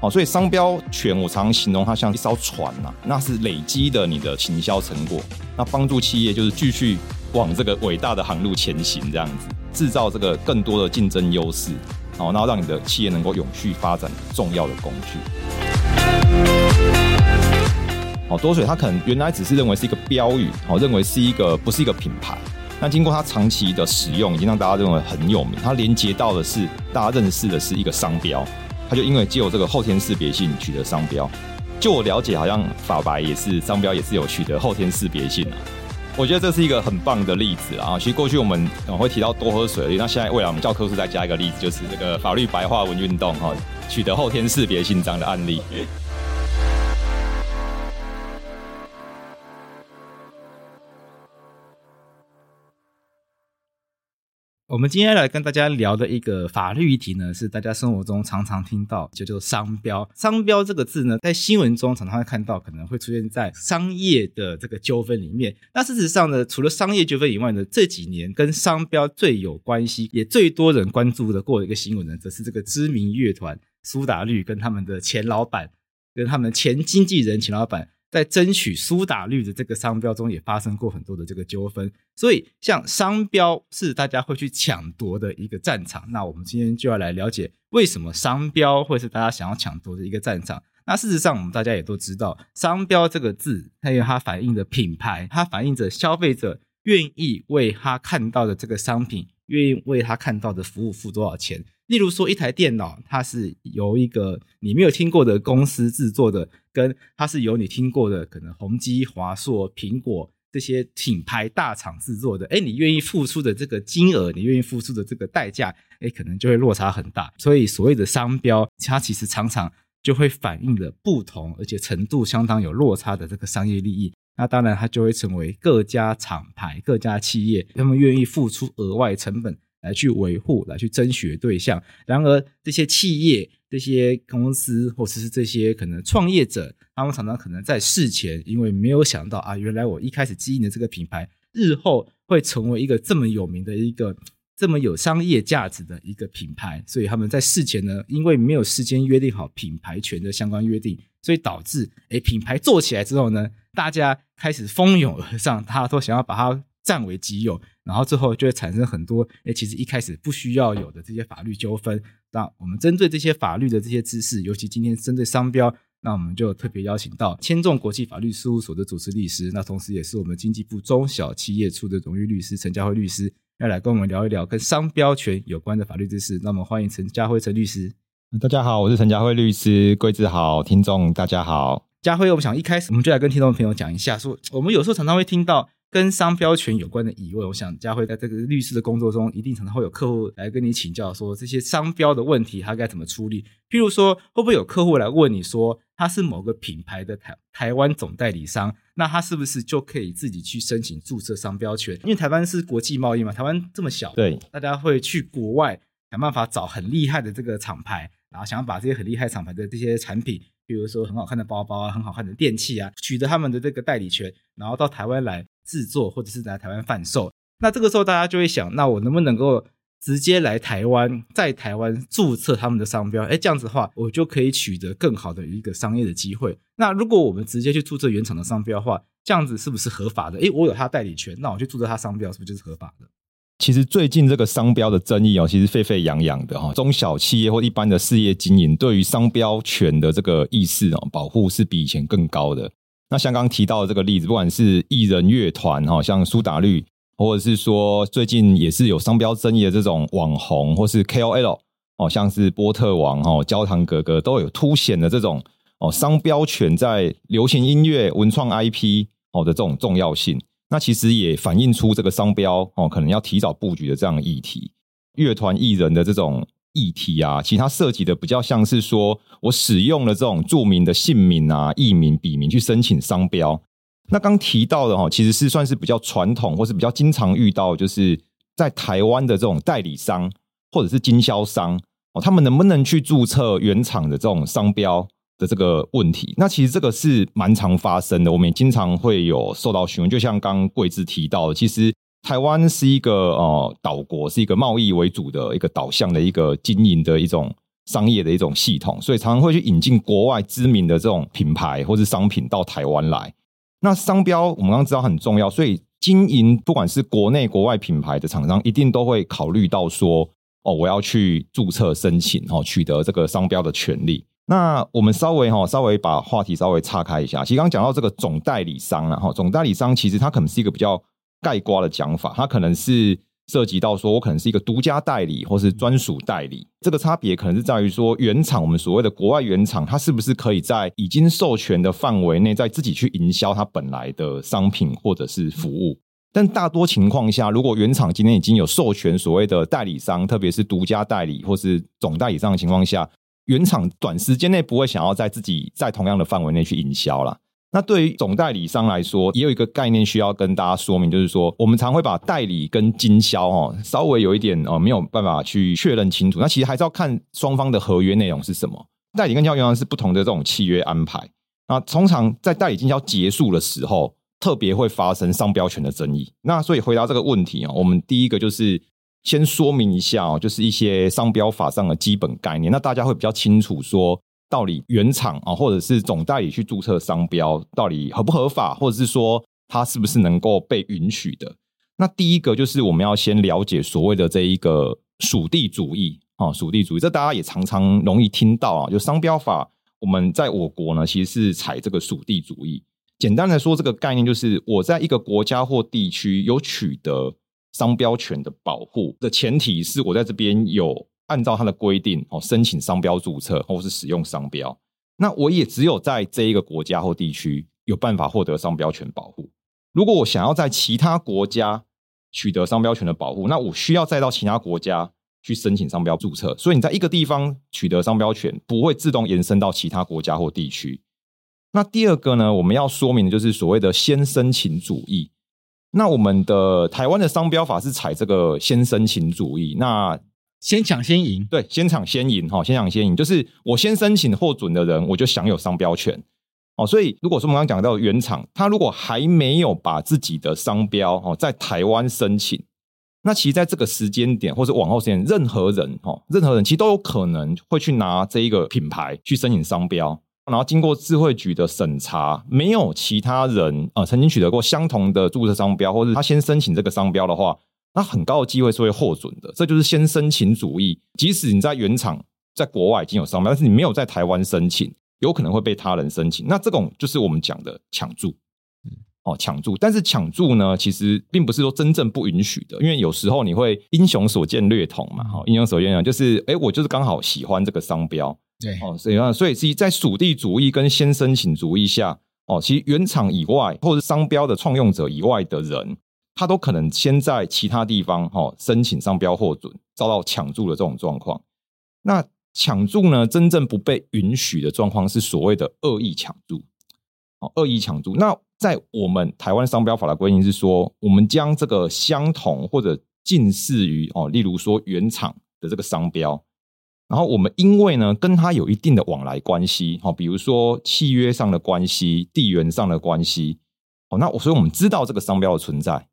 哦，所以商标权我常常形容它像一艘船呐、那是累积的你的行销成果，那帮助企业就是继续往这个伟大的航路前行，这样子制造这个更多的竞争优势，好，然后让你的企业能够永续发展重要的工具。好，多水它可能原来只是认为是一个标语，好，认为是一个不是一个品牌，那经过它长期的使用，已经让大家认为很有名，它连接到的是大家认识的是一个商标。他就因为既有这个后天识别性取得商标，就我了解，好像法白也是商标也是有取得后天识别性啊。我觉得这是一个很棒的例子啊。其实过去我们会提到多喝水，那现在未来我们教科书再加一个例子，就是这个法律白话文运动哈，取得后天识别性这样的案例。我们今天来跟大家聊的一个法律议题呢，是大家生活中常常听到，就叫商标。商标这个字呢，在新闻中常常会看到，可能会出现在商业的这个纠纷里面。那事实上呢，除了商业纠纷以外呢，这几年跟商标最有关系，也最多人关注的过的一个新闻呢，则是这个知名乐团苏打绿跟他们的前老板，跟他们前经纪人前老板。在争取苏打绿的这个商标中，也发生过很多的这个纠纷，所以像商标是大家会去抢夺的一个战场。那我们今天就要来了解，为什么商标会是大家想要抢夺的一个战场？那事实上，我们大家也都知道，商标这个字，它有它反映的品牌，它反映着消费者愿意为他看到的这个商品，愿意为他看到的服务付多少钱。例如说，一台电脑，它是由一个你没有听过的公司制作的，跟它是由你听过的，可能宏基、华硕、苹果这些品牌大厂制作的，诶，你愿意付出的这个金额，你愿意付出的这个代价，诶，可能就会落差很大。所以，所谓的商标，它其实常常就会反映了不同，而且程度相当有落差的这个商业利益。那当然，它就会成为各家厂牌、各家企业他们愿意付出额外成本。来去维护，来去争取的对象。然而，这些企业、这些公司，或者是这些可能创业者，他们常常可能在事前，因为没有想到啊，原来我一开始经营的这个品牌，日后会成为一个这么有名的一个、这么有商业价值的一个品牌。所以他们在事前呢，因为没有事先约定好品牌权的相关约定，所以导致，诶，品牌做起来之后呢，大家开始蜂拥而上，大家都想要把它。占为己有，然后最后就会产生很多诶，其实一开始不需要有的这些法律纠纷。那我们针对这些法律的这些知识，尤其今天针对商标，那我们就特别邀请到千众国际法律事务所的主持律师，那同时也是我们经济部中小企业处的荣誉律师陈家辉律师，要来跟我们聊一聊跟商标权有关的法律知识。那么欢迎陈家辉陈律师。大家好，我是陈家辉律师，贵子好，听众大家好。家辉，我们想一开始我们就来跟听众朋友讲一下，说我们有时候常常会听到。跟商标权有关的疑问，我想家辉在这个律师的工作中，一定常常会有客户来跟你请教，说这些商标的问题，他该怎么处理？譬如说，会不会有客户来问你说，他是某个品牌的台台湾总代理商，那他是不是就可以自己去申请注册商标权？因为台湾是国际贸易嘛，台湾这么小，对，大家会去国外想办法找很厉害的这个厂牌，然后想要把这些很厉害厂牌的这些产品，比如说很好看的包包啊，很好看的电器啊，取得他们的这个代理权，然后到台湾来。制作或者是来台湾贩售，那这个时候大家就会想，那我能不能够直接来台湾，在台湾注册他们的商标？哎，这样子的话，我就可以取得更好的一个商业的机会。那如果我们直接去注册原厂的商标的话，这样子是不是合法的？哎，我有他代理权，那我去注册他商标，是不是就是合法的？其实最近这个商标的争议哦，其实沸沸扬扬的哈。中小企业或一般的事业经营，对于商标权的这个意识哦，保护是比以前更高的。那像刚提到的这个例子，不管是艺人乐团哈，像苏打绿，或者是说最近也是有商标争议的这种网红，或是 KOL 哦，像是波特王哦、焦糖哥哥，都有凸显的这种哦商标权在流行音乐、文创 IP 哦的这种重要性。那其实也反映出这个商标哦，可能要提早布局的这样的议题。乐团艺人的这种议题啊，其实它涉及的比较像是说我使用了这种著名的姓名啊、艺名、笔名去申请商标。那刚提到的哈，其实是算是比较传统，或是比较经常遇到，就是在台湾的这种代理商或者是经销商哦，他们能不能去注册原厂的这种商标？的这个问题，那其实这个是蛮常发生的，我们也经常会有受到询问。就像刚贵志提到的，其实台湾是一个呃岛国，是一个贸易为主的一个导向的一个经营的一种商业的一种系统，所以常常会去引进国外知名的这种品牌或是商品到台湾来。那商标我们刚刚知道很重要，所以经营不管是国内国外品牌的厂商，一定都会考虑到说，哦，我要去注册申请哦，取得这个商标的权利。那我们稍微哈，稍微把话题稍微岔开一下。其实刚讲到这个总代理商了哈，总代理商其实它可能是一个比较概括的讲法，它可能是涉及到说我可能是一个独家代理或是专属代理。这个差别可能是在于说原厂，我们所谓的国外原厂，它是不是可以在已经授权的范围内，再自己去营销它本来的商品或者是服务。但大多情况下，如果原厂今天已经有授权所谓的代理商，特别是独家代理或是总代理商的情况下。原厂短时间内不会想要在自己在同样的范围内去营销啦。那对于总代理商来说，也有一个概念需要跟大家说明，就是说我们常会把代理跟经销哦，稍微有一点哦没有办法去确认清楚。那其实还是要看双方的合约内容是什么。代理跟经销原来是不同的这种契约安排。那通常在代理经销结束的时候，特别会发生商标权的争议。那所以回答这个问题啊，我们第一个就是。先说明一下哦，就是一些商标法上的基本概念，那大家会比较清楚说，到底原厂啊，或者是总代理去注册商标，到底合不合法，或者是说它是不是能够被允许的？那第一个就是我们要先了解所谓的这一个属地主义啊，属地主义，这大家也常常容易听到啊，就商标法，我们在我国呢，其实是采这个属地主义。简单来说，这个概念就是我在一个国家或地区有取得。商标权的保护的前提是我在这边有按照它的规定哦，申请商标注册或是使用商标，那我也只有在这一个国家或地区有办法获得商标权保护。如果我想要在其他国家取得商标权的保护，那我需要再到其他国家去申请商标注册。所以你在一个地方取得商标权，不会自动延伸到其他国家或地区。那第二个呢，我们要说明的就是所谓的先申请主义。那我们的台湾的商标法是采这个先申请主义，那先抢先赢，对，先抢先赢哈，先抢先赢，就是我先申请获准的人，我就享有商标权哦。所以如果说我们刚刚讲到原厂，他如果还没有把自己的商标哦在台湾申请，那其实在这个时间点或者往后时间，任何人哦，任何人其实都有可能会去拿这一个品牌去申请商标。然后经过智慧局的审查，没有其他人呃曾经取得过相同的注册商标，或者他先申请这个商标的话，那很高的机会是会获准的。这就是先申请主义。即使你在原厂在国外已经有商标，但是你没有在台湾申请，有可能会被他人申请。那这种就是我们讲的抢注，哦，抢注。但是抢注呢，其实并不是说真正不允许的，因为有时候你会英雄所见略同嘛。好，英雄所见略同就是，哎，我就是刚好喜欢这个商标。对哦，所以啊，所以其实在属地主义跟先申请主义下，哦，其实原厂以外或者商标的创用者以外的人，他都可能先在其他地方哦申请商标获准，遭到抢注的这种状况。那抢注呢，真正不被允许的状况是所谓的恶意抢注。哦，恶意抢注。那在我们台湾商标法的规定是说，我们将这个相同或者近似于哦，例如说原厂的这个商标。然后我们因为呢跟他有一定的往来关系，好，比如说契约上的关系、地缘上的关系，哦，那我所以我们知道这个商标的存在，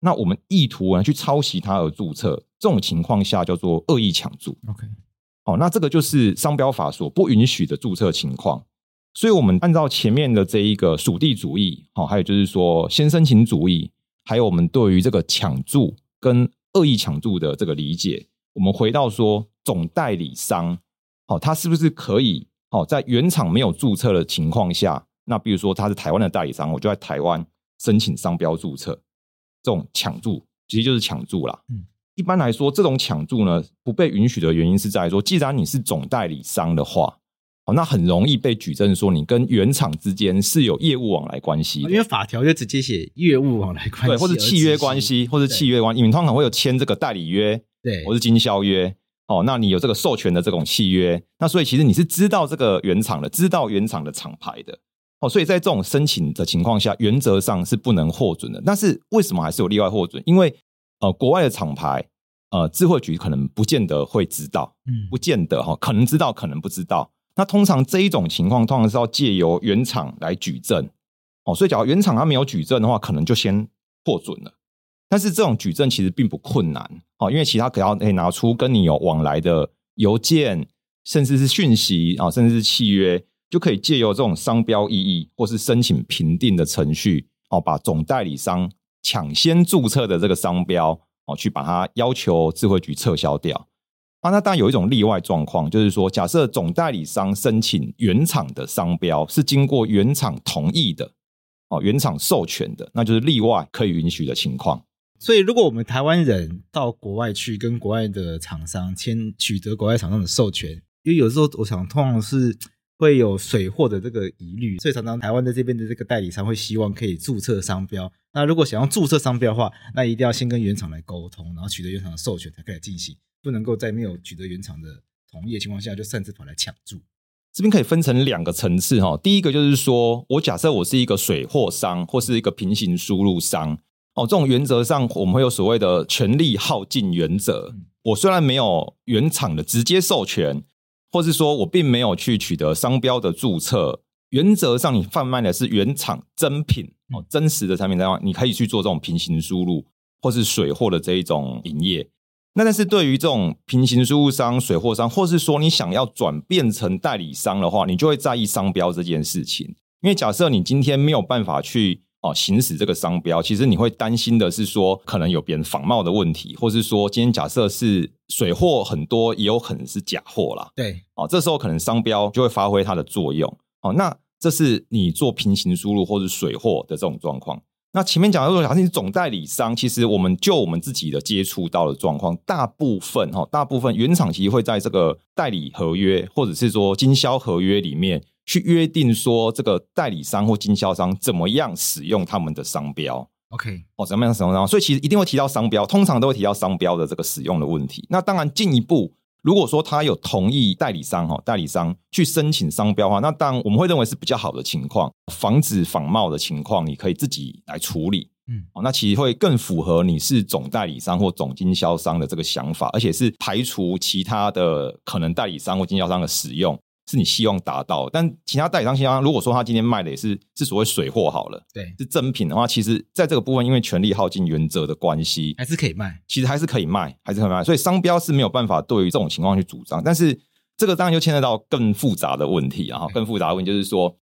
那我们意图呢去抄袭它而注册，这种情况下叫做恶意抢注。OK，好，那这个就是商标法所不允许的注册情况。所以我们按照前面的这一个属地主义，好，还有就是说先申请主义，还有我们对于这个抢注跟恶意抢注的这个理解，我们回到说。总代理商，好，他是不是可以？好，在原厂没有注册的情况下，那比如说他是台湾的代理商，我就在台湾申请商标注册，这种抢注其实就是抢注啦。嗯，一般来说，这种抢注呢不被允许的原因是在说，既然你是总代理商的话，哦，那很容易被举证说你跟原厂之间是有业务往来关系，因为法条就直接写业务往来关系，对，或者契约关系，或者契约关系，你们通常会有签这个代理约，对，我是经销约。哦，那你有这个授权的这种契约，那所以其实你是知道这个原厂的，知道原厂的厂牌的。哦，所以在这种申请的情况下，原则上是不能获准的。但是为什么还是有例外获准？因为呃，国外的厂牌，呃，智慧局可能不见得会知道，嗯，不见得哈，可能知道，可能不知道。那通常这一种情况，通常是要借由原厂来举证。哦，所以假如原厂他没有举证的话，可能就先获准了。但是这种举证其实并不困难，哦，因为其他可要可以拿出跟你有往来的邮件，甚至是讯息啊，甚至是契约。就可以借由这种商标异议或是申请评定的程序，哦，把总代理商抢先注册的这个商标，哦，去把它要求智慧局撤销掉。啊，那当然有一种例外状况，就是说，假设总代理商申请原厂的商标是经过原厂同意的，哦，原厂授权的，那就是例外可以允许的情况。所以，如果我们台湾人到国外去跟国外的厂商签取得国外厂商的授权，因为有时候我想通常是。会有水货 的这个疑虑，所以常常台湾的这边的这个代理商会希望可以注册商标。那如果想要注册商标的话，那一定要先跟原厂来沟通，然后取得原厂的授权才可以进行，不能够在没有取得原厂的同意的情况下就擅自跑来抢注。这边可以分成两个层次哈，第一个就是说我假设我是一个水货商或是一个平行输入商哦，这种原则上我们会有所谓的权利耗尽原则。我虽然没有原厂的直接授权。或是说我并没有去取得商标的注册，原则上你贩卖的是原厂真品哦，真实的产品的话，你可以去做这种平行输入或是水货的这一种营业。那但是对于这种平行输入商、水货商，或是说你想要转变成代理商的话，你就会在意商标这件事情。因为假设你今天没有办法去。哦，行使这个商标，其实你会担心的是说，可能有别人仿冒的问题，或是说，今天假设是水货很多，也有可能是假货啦。对，哦，这时候可能商标就会发挥它的作用。哦，那这是你做平行输入或是水货的这种状况。那前面讲的，如果假设你是总代理商，其实我们就我们自己的接触到的状况，大部分哈，大部分原厂其实会在这个代理合约或者是说经销合约里面。去约定说这个代理商或经销商怎么样使用他们的商标，OK，哦，怎么样使用商标？所以其实一定会提到商标，通常都会提到商标的这个使用的问题。那当然进一步，如果说他有同意代理商哈，代理商去申请商标的话，那当然我们会认为是比较好的情况，防止仿冒的情况，你可以自己来处理。嗯，哦，那其实会更符合你是总代理商或总经销商的这个想法，而且是排除其他的可能代理商或经销商的使用。是你希望达到，但其他代理商、经销商，如果说他今天卖的也是是所谓水货好了，对，是真品的话，其实在这个部分，因为权利耗尽原则的关系，还是可以卖，其实还是可以卖，还是可以卖。所以商标是没有办法对于这种情况去主张，但是这个当然就牵扯到更复杂的问题啊，更复杂的问题就是说，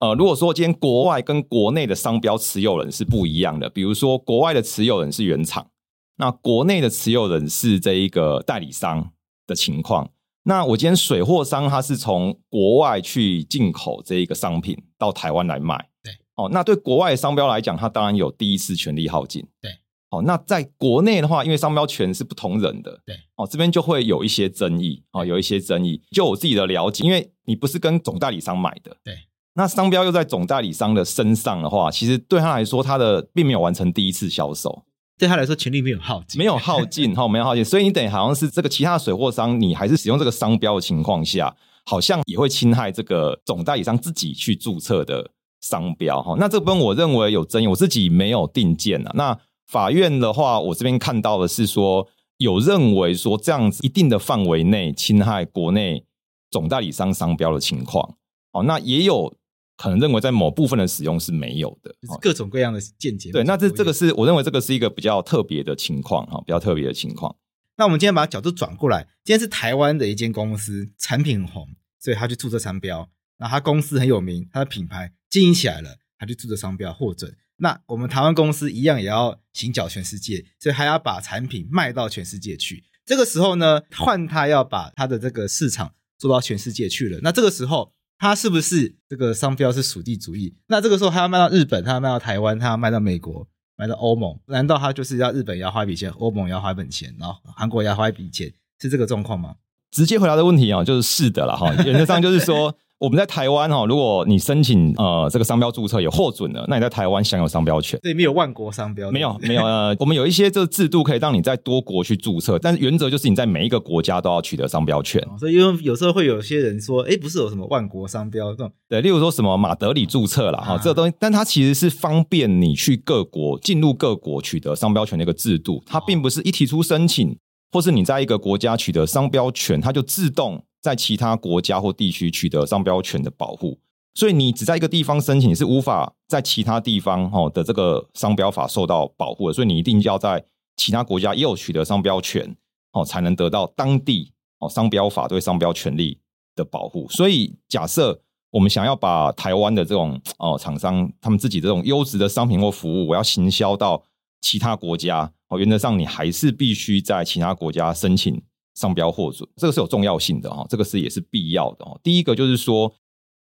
呃，如果说今天国外跟国内的商标持有人是不一样的，比如说国外的持有人是原厂，那国内的持有人是这一个代理商的情况。那我今天水货商他是从国外去进口这一个商品到台湾来卖，对，哦，那对国外的商标来讲，他当然有第一次权利耗尽，对，哦，那在国内的话，因为商标权是不同人的，对，哦，这边就会有一些争议，哦，有一些争议。就我自己的了解，因为你不是跟总代理商买的，对，那商标又在总代理商的身上的话，其实对他来说，他的并没有完成第一次销售。对他来说，权利没有耗尽，没有耗尽 哈，没有耗尽，所以你等于好像是这个其他水货商，你还是使用这个商标的情况下，好像也会侵害这个总代理商自己去注册的商标哈。那这部分我认为有争议，我自己没有定见啊。那法院的话，我这边看到的是说，有认为说这样子一定的范围内侵害国内总代理商商标的情况，哦，那也有。可能认为在某部分的使用是没有的，就是各种各样的见解。对，那这这个是我认为这个是一个比较特别的情况哈，比较特别的情况。那我们今天把角度转过来，今天是台湾的一间公司，产品很红，所以他去注册商标。那他公司很有名，他的品牌经营起来了，他去注册商标获准。那我们台湾公司一样也要行脚全世界，所以还要把产品卖到全世界去。这个时候呢，换他要把他的这个市场做到全世界去了。那这个时候。他是不是这个商标是属地主义？那这个时候他要卖到日本，他要卖到台湾，他要卖到美国，卖到欧盟，难道他就是要日本要花一笔钱，欧盟要花一笔钱，然后韩国要花一笔钱，是这个状况吗？直接回答的问题啊，就是是的了哈。原则上就是说，我们在台湾哈，如果你申请呃这个商标注册有获准了，那你在台湾享有商标权。对，没有万国商标，没有 没有呃，我们有一些这个制度可以让你在多国去注册，但是原则就是你在每一个国家都要取得商标权。哦、所以因为有时候会有些人说，哎，不是有什么万国商标这种，对，例如说什么马德里注册啦哈，啊、这个东西，但它其实是方便你去各国进入各国取得商标权的一个制度，它并不是一提出申请，或是你在一个国家取得商标权，它就自动。在其他国家或地区取得商标权的保护，所以你只在一个地方申请，你是无法在其他地方哦的这个商标法受到保护的。所以你一定要在其他国家也有取得商标权哦，才能得到当地哦商标法对商标权利的保护。所以假设我们想要把台湾的这种哦厂商他们自己这种优质的商品或服务，我要行销到其他国家哦，原则上你还是必须在其他国家申请。商标获准，这个是有重要性的哈，这个是也是必要的哦。第一个就是说，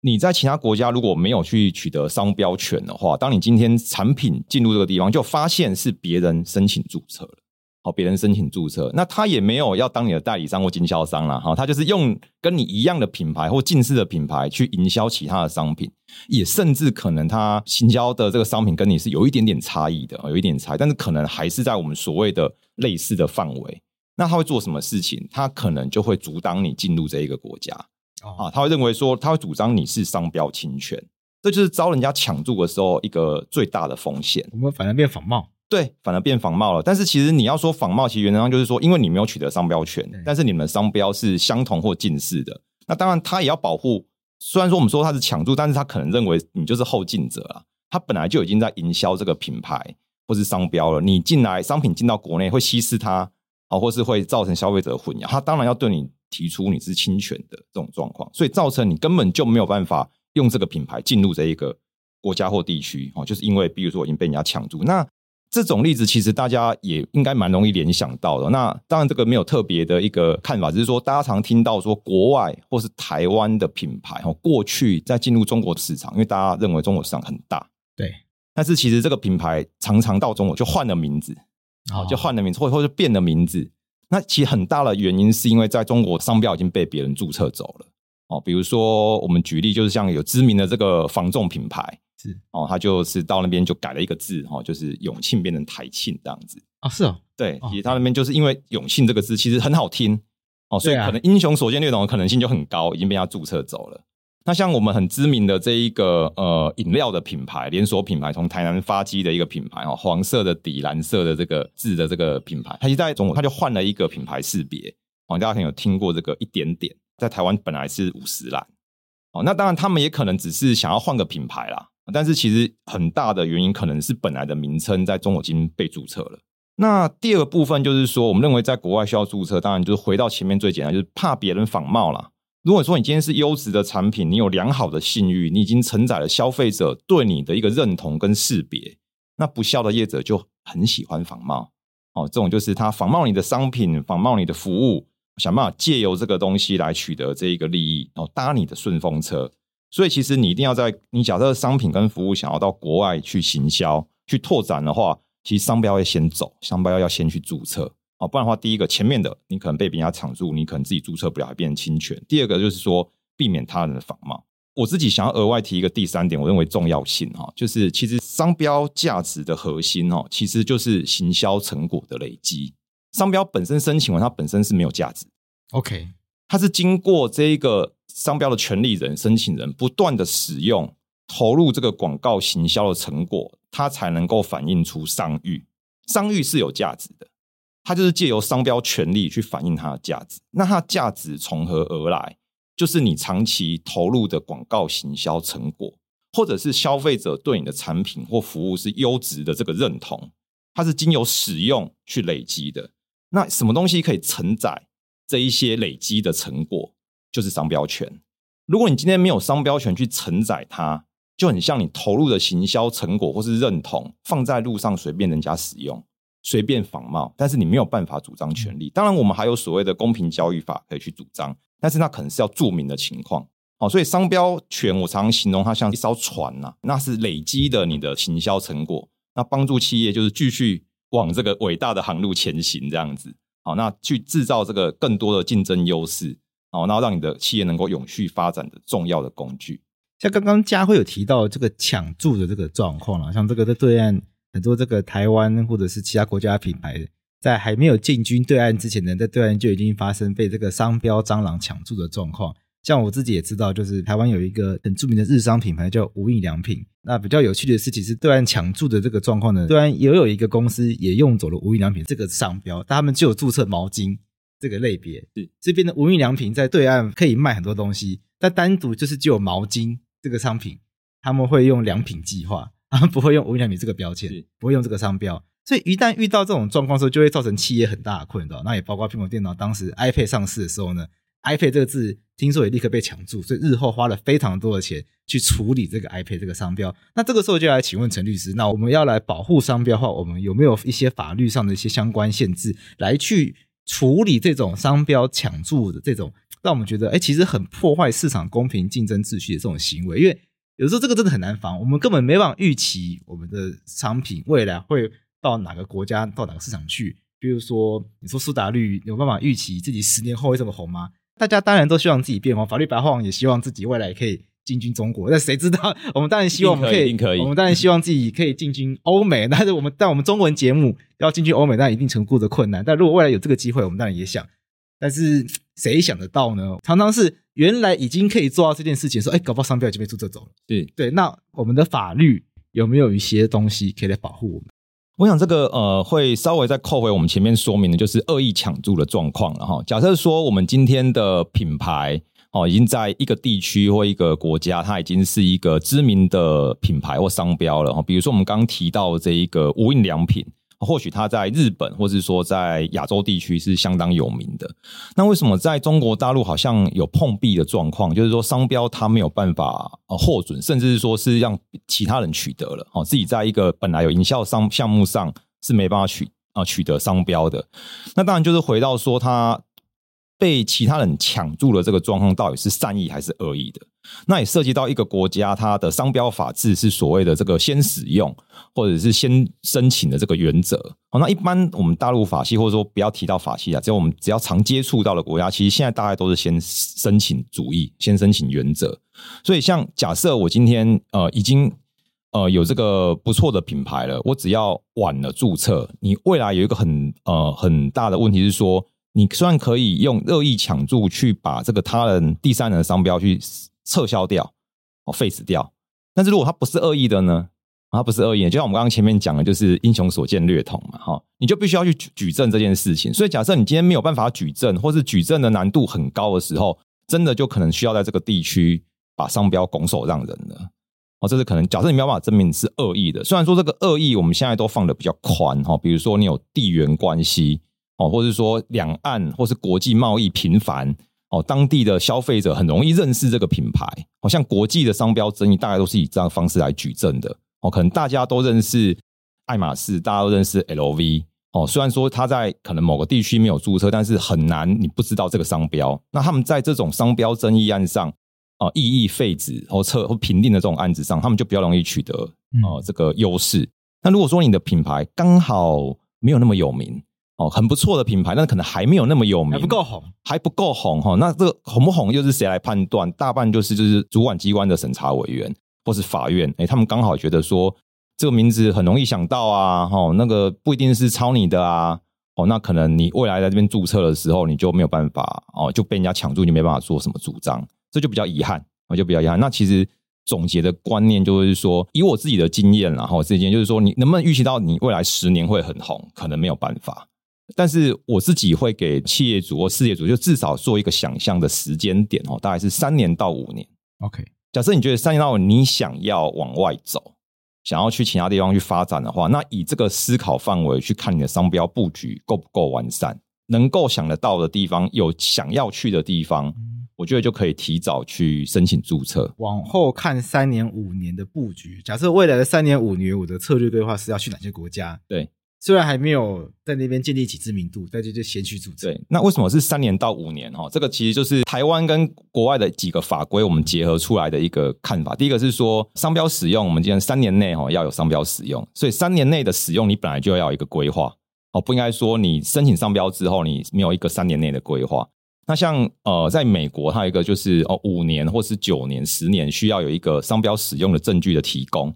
你在其他国家如果没有去取得商标权的话，当你今天产品进入这个地方，就发现是别人申请注册了，好，别人申请注册，那他也没有要当你的代理商或经销商了哈，他就是用跟你一样的品牌或近似的品牌去营销其他的商品，也甚至可能他行销的这个商品跟你是有一点点差异的，有一点差异，但是可能还是在我们所谓的类似的范围。那他会做什么事情？他可能就会阻挡你进入这一个国家、哦、啊！他会认为说，他会主张你是商标侵权，这就是遭人家抢注的时候一个最大的风险。我们反而变仿冒，对，反而变仿冒了。但是其实你要说仿冒，其实原则上就是说，因为你没有取得商标权，但是你们的商标是相同或近似的。那当然，他也要保护。虽然说我们说他是抢注，但是他可能认为你就是后进者啊。他本来就已经在营销这个品牌或是商标了。你进来商品进到国内会稀释它。啊，或是会造成消费者混淆，他当然要对你提出你是侵权的这种状况，所以造成你根本就没有办法用这个品牌进入这一个国家或地区哦，就是因为比如说已经被人家抢注。那这种例子其实大家也应该蛮容易联想到的。那当然这个没有特别的一个看法，只是说大家常听到说国外或是台湾的品牌哦，过去在进入中国市场，因为大家认为中国市场很大，对，但是其实这个品牌常常到中国就换了名字。好，就换了名字，或或者变了名字。那其实很大的原因是因为在中国商标已经被别人注册走了。哦，比如说我们举例，就是像有知名的这个防重品牌，是。哦，他就是到那边就改了一个字，哦，就是永庆变成台庆这样子。啊，是哦，对，其实他那边就是因为永庆这个字其实很好听，哦，所以可能英雄所见略同的可能性就很高，已经被他注册走了。那像我们很知名的这一个呃饮料的品牌，连锁品牌，从台南发迹的一个品牌哦，黄色的底蓝色的这个字的这个品牌，它其实在中国它就换了一个品牌识别哦，大家可能有听过这个一点点，在台湾本来是五十岚哦，那当然他们也可能只是想要换个品牌啦，但是其实很大的原因可能是本来的名称在中国已经被注册了。那第二个部分就是说，我们认为在国外需要注册，当然就是回到前面最简单，就是怕别人仿冒啦。如果说你今天是优质的产品，你有良好的信誉，你已经承载了消费者对你的一个认同跟识别，那不肖的业者就很喜欢仿冒哦。这种就是他仿冒你的商品，仿冒你的服务，想办法借由这个东西来取得这一个利益，然后搭你的顺风车。所以其实你一定要在你假设商品跟服务想要到国外去行销、去拓展的话，其实商标要先走，商标要先去注册。哦，不然的话，第一个前面的你可能被别人家抢注，你可能自己注册不了，还变成侵权。第二个就是说，避免他人的仿冒。我自己想要额外提一个第三点，我认为重要性哈，就是其实商标价值的核心哦，其实就是行销成果的累积。商标本身申请完，它本身是没有价值。OK，它是经过这一个商标的权利人、申请人不断的使用、投入这个广告行销的成果，它才能够反映出商誉。商誉是有价值的。它就是借由商标权利去反映它的价值，那它价值从何而来？就是你长期投入的广告行销成果，或者是消费者对你的产品或服务是优质的这个认同，它是经由使用去累积的。那什么东西可以承载这一些累积的成果？就是商标权。如果你今天没有商标权去承载它，就很像你投入的行销成果或是认同放在路上随便人家使用。随便仿冒，但是你没有办法主张权利。当然，我们还有所谓的公平交易法可以去主张，但是那可能是要注明的情况。好，所以商标权我常常形容它像一艘船呐，那是累积的你的行销成果，那帮助企业就是继续往这个伟大的航路前行这样子。好，那去制造这个更多的竞争优势，哦，然后让你的企业能够永续发展的重要的工具。像刚刚佳慧有提到这个抢注的这个状况了，像这个在对岸很多这个台湾或者是其他国家品牌，在还没有进军对岸之前呢，在对岸就已经发生被这个商标蟑螂抢注的状况。像我自己也知道，就是台湾有一个很著名的日商品牌叫无印良品。那比较有趣的事情是，对岸抢注的这个状况呢，对岸也有一个公司也用走了无印良品这个商标，但他们就有注册毛巾这个类别。是这边的无印良品在对岸可以卖很多东西，但单独就是只有毛巾这个商品，他们会用良品计划，他 们不会用无印良品这个标签，不会用这个商标。所以一旦遇到这种状况的时候，就会造成企业很大的困扰。那也包括苹果电脑当时 iPad 上市的时候呢。iPad 这个字听说也立刻被抢注，所以日后花了非常多的钱去处理这个 iPad 这个商标。那这个时候就来请问陈律师，那我们要来保护商标的话，我们有没有一些法律上的一些相关限制来去处理这种商标抢注的这种让我们觉得哎，其实很破坏市场公平竞争秩序的这种行为？因为有时候这个真的很难防，我们根本没办法预期我们的商品未来会到哪个国家、到哪个市场去。比如说，你说苏打绿有办法预期自己十年后会这么红吗？大家当然都希望自己变红，法律白话王也希望自己未来可以进军中国。但谁知道？我们当然希望我们可以，可以我们当然希望自己可以进军欧美。但是我们，但我们中文节目要进军欧美，但一定程度的困难。但如果未来有这个机会，我们当然也想。但是谁想得到呢？常常是原来已经可以做到这件事情，说，哎，搞不好商标已经被注册走了。对对，那我们的法律有没有一些东西可以来保护我们？我想这个呃，会稍微再扣回我们前面说明的，就是恶意抢注的状况了哈。假设说我们今天的品牌哦，已经在一个地区或一个国家，它已经是一个知名的品牌或商标了哈。比如说我们刚刚提到的这一个无印良品。或许他在日本，或是说在亚洲地区是相当有名的。那为什么在中国大陆好像有碰壁的状况？就是说商标它没有办法获准，甚至是说是让其他人取得了哦，自己在一个本来有营销商项目上是没办法取啊取得商标的。那当然就是回到说他。被其他人抢注了这个状况，到底是善意还是恶意的？那也涉及到一个国家，它的商标法制是所谓的这个先使用或者是先申请的这个原则。好，那一般我们大陆法系或者说不要提到法系啊，只要我们只要常接触到的国家，其实现在大概都是先申请主义，先申请原则。所以，像假设我今天呃已经呃有这个不错的品牌了，我只要晚了注册，你未来有一个很呃很大的问题是说。你虽然可以用恶意抢注去把这个他人、第三人的商标去撤销掉、哦废死掉，但是如果他不是恶意的呢？他不是恶意，就像我们刚刚前面讲的，就是英雄所见略同嘛，哈，你就必须要去举证这件事情。所以假设你今天没有办法举证，或是举证的难度很高的时候，真的就可能需要在这个地区把商标拱手让人了。哦，这是可能。假设你没有办法证明你是恶意的，虽然说这个恶意我们现在都放得比较宽哈，比如说你有地缘关系。哦，或者说两岸或是国际贸易频繁哦，当地的消费者很容易认识这个品牌。好像国际的商标争议，大概都是以这样的方式来举证的。哦，可能大家都认识爱马仕，大家都认识 LV。哦，虽然说他在可能某个地区没有注册，但是很难你不知道这个商标。那他们在这种商标争议案上啊，异议废止或撤或评定的这种案子上，他们就比较容易取得哦这个优势。那如果说你的品牌刚好没有那么有名。哦，很不错的品牌，但可能还没有那么有名，还不够红，还不够红哈。那这个红不红又是谁来判断？大半就是就是主管机关的审查委员或是法院，哎，他们刚好觉得说这个名字很容易想到啊，哦，那个不一定是抄你的啊，哦，那可能你未来在这边注册的时候，你就没有办法哦，就被人家抢注，你没办法做什么主张，这就比较遗憾，我就比较遗憾。那其实总结的观念就是说，以我自己的经验，然后这件就是说，你能不能预期到你未来十年会很红，可能没有办法。但是我自己会给企业主或事业主，就至少做一个想象的时间点哦，大概是三年到五年。OK，假设你觉得三年到五年你想要往外走，想要去其他地方去发展的话，那以这个思考范围去看你的商标布局够不够完善，能够想得到的地方，有想要去的地方，我觉得就可以提早去申请注册。往后看三年五年的布局，假设未来的三年五年，我的策略规划是要去哪些国家？对。虽然还没有在那边建立起知名度，但就就先去注册。对，那为什么是三年到五年？哈，这个其实就是台湾跟国外的几个法规我们结合出来的一个看法。第一个是说，商标使用，我们今天三年内哈要有商标使用，所以三年内的使用你本来就要一个规划哦，不应该说你申请商标之后你没有一个三年内的规划。那像呃，在美国，它有一个就是哦，五年或是九年、十年需要有一个商标使用的证据的提供。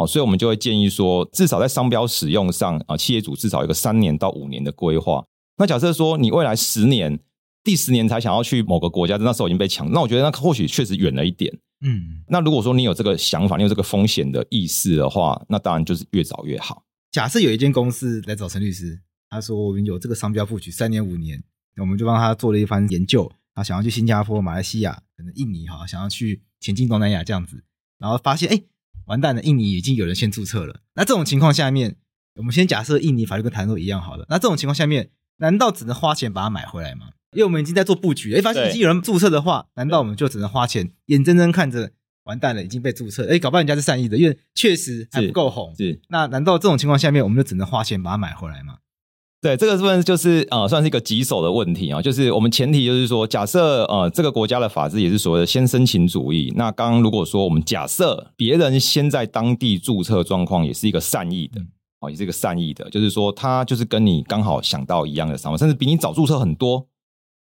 哦，所以我们就会建议说，至少在商标使用上啊，企业主至少有一个三年到五年的规划。那假设说你未来十年，第十年才想要去某个国家，那时候已经被抢，那我觉得那或许确实远了一点。嗯，那如果说你有这个想法，你有这个风险的意识的话，那当然就是越早越好。假设有一间公司来找陈律师，他说我们有这个商标布局三年五年，我们就帮他做了一番研究，他想要去新加坡、马来西亚，可能印尼哈，想要去前进东南亚这样子，然后发现哎。完蛋了，印尼已经有人先注册了。那这种情况下面，我们先假设印尼法律跟台湾都一样好了。那这种情况下面，难道只能花钱把它买回来吗？因为我们已经在做布局了，哎，发现已经有人注册的话，难道我们就只能花钱，眼睁睁看着完蛋了，已经被注册？哎，搞不好人家是善意的，因为确实还不够红。是，是那难道这种情况下面，我们就只能花钱把它买回来吗？对，这个部分就是呃，算是一个棘手的问题啊。就是我们前提就是说，假设呃，这个国家的法制也是所谓的先申请主义。那刚刚如果说我们假设别人先在当地注册状况也是一个善意的，哦，也是一个善意的，就是说他就是跟你刚好想到一样的商法，甚至比你早注册很多，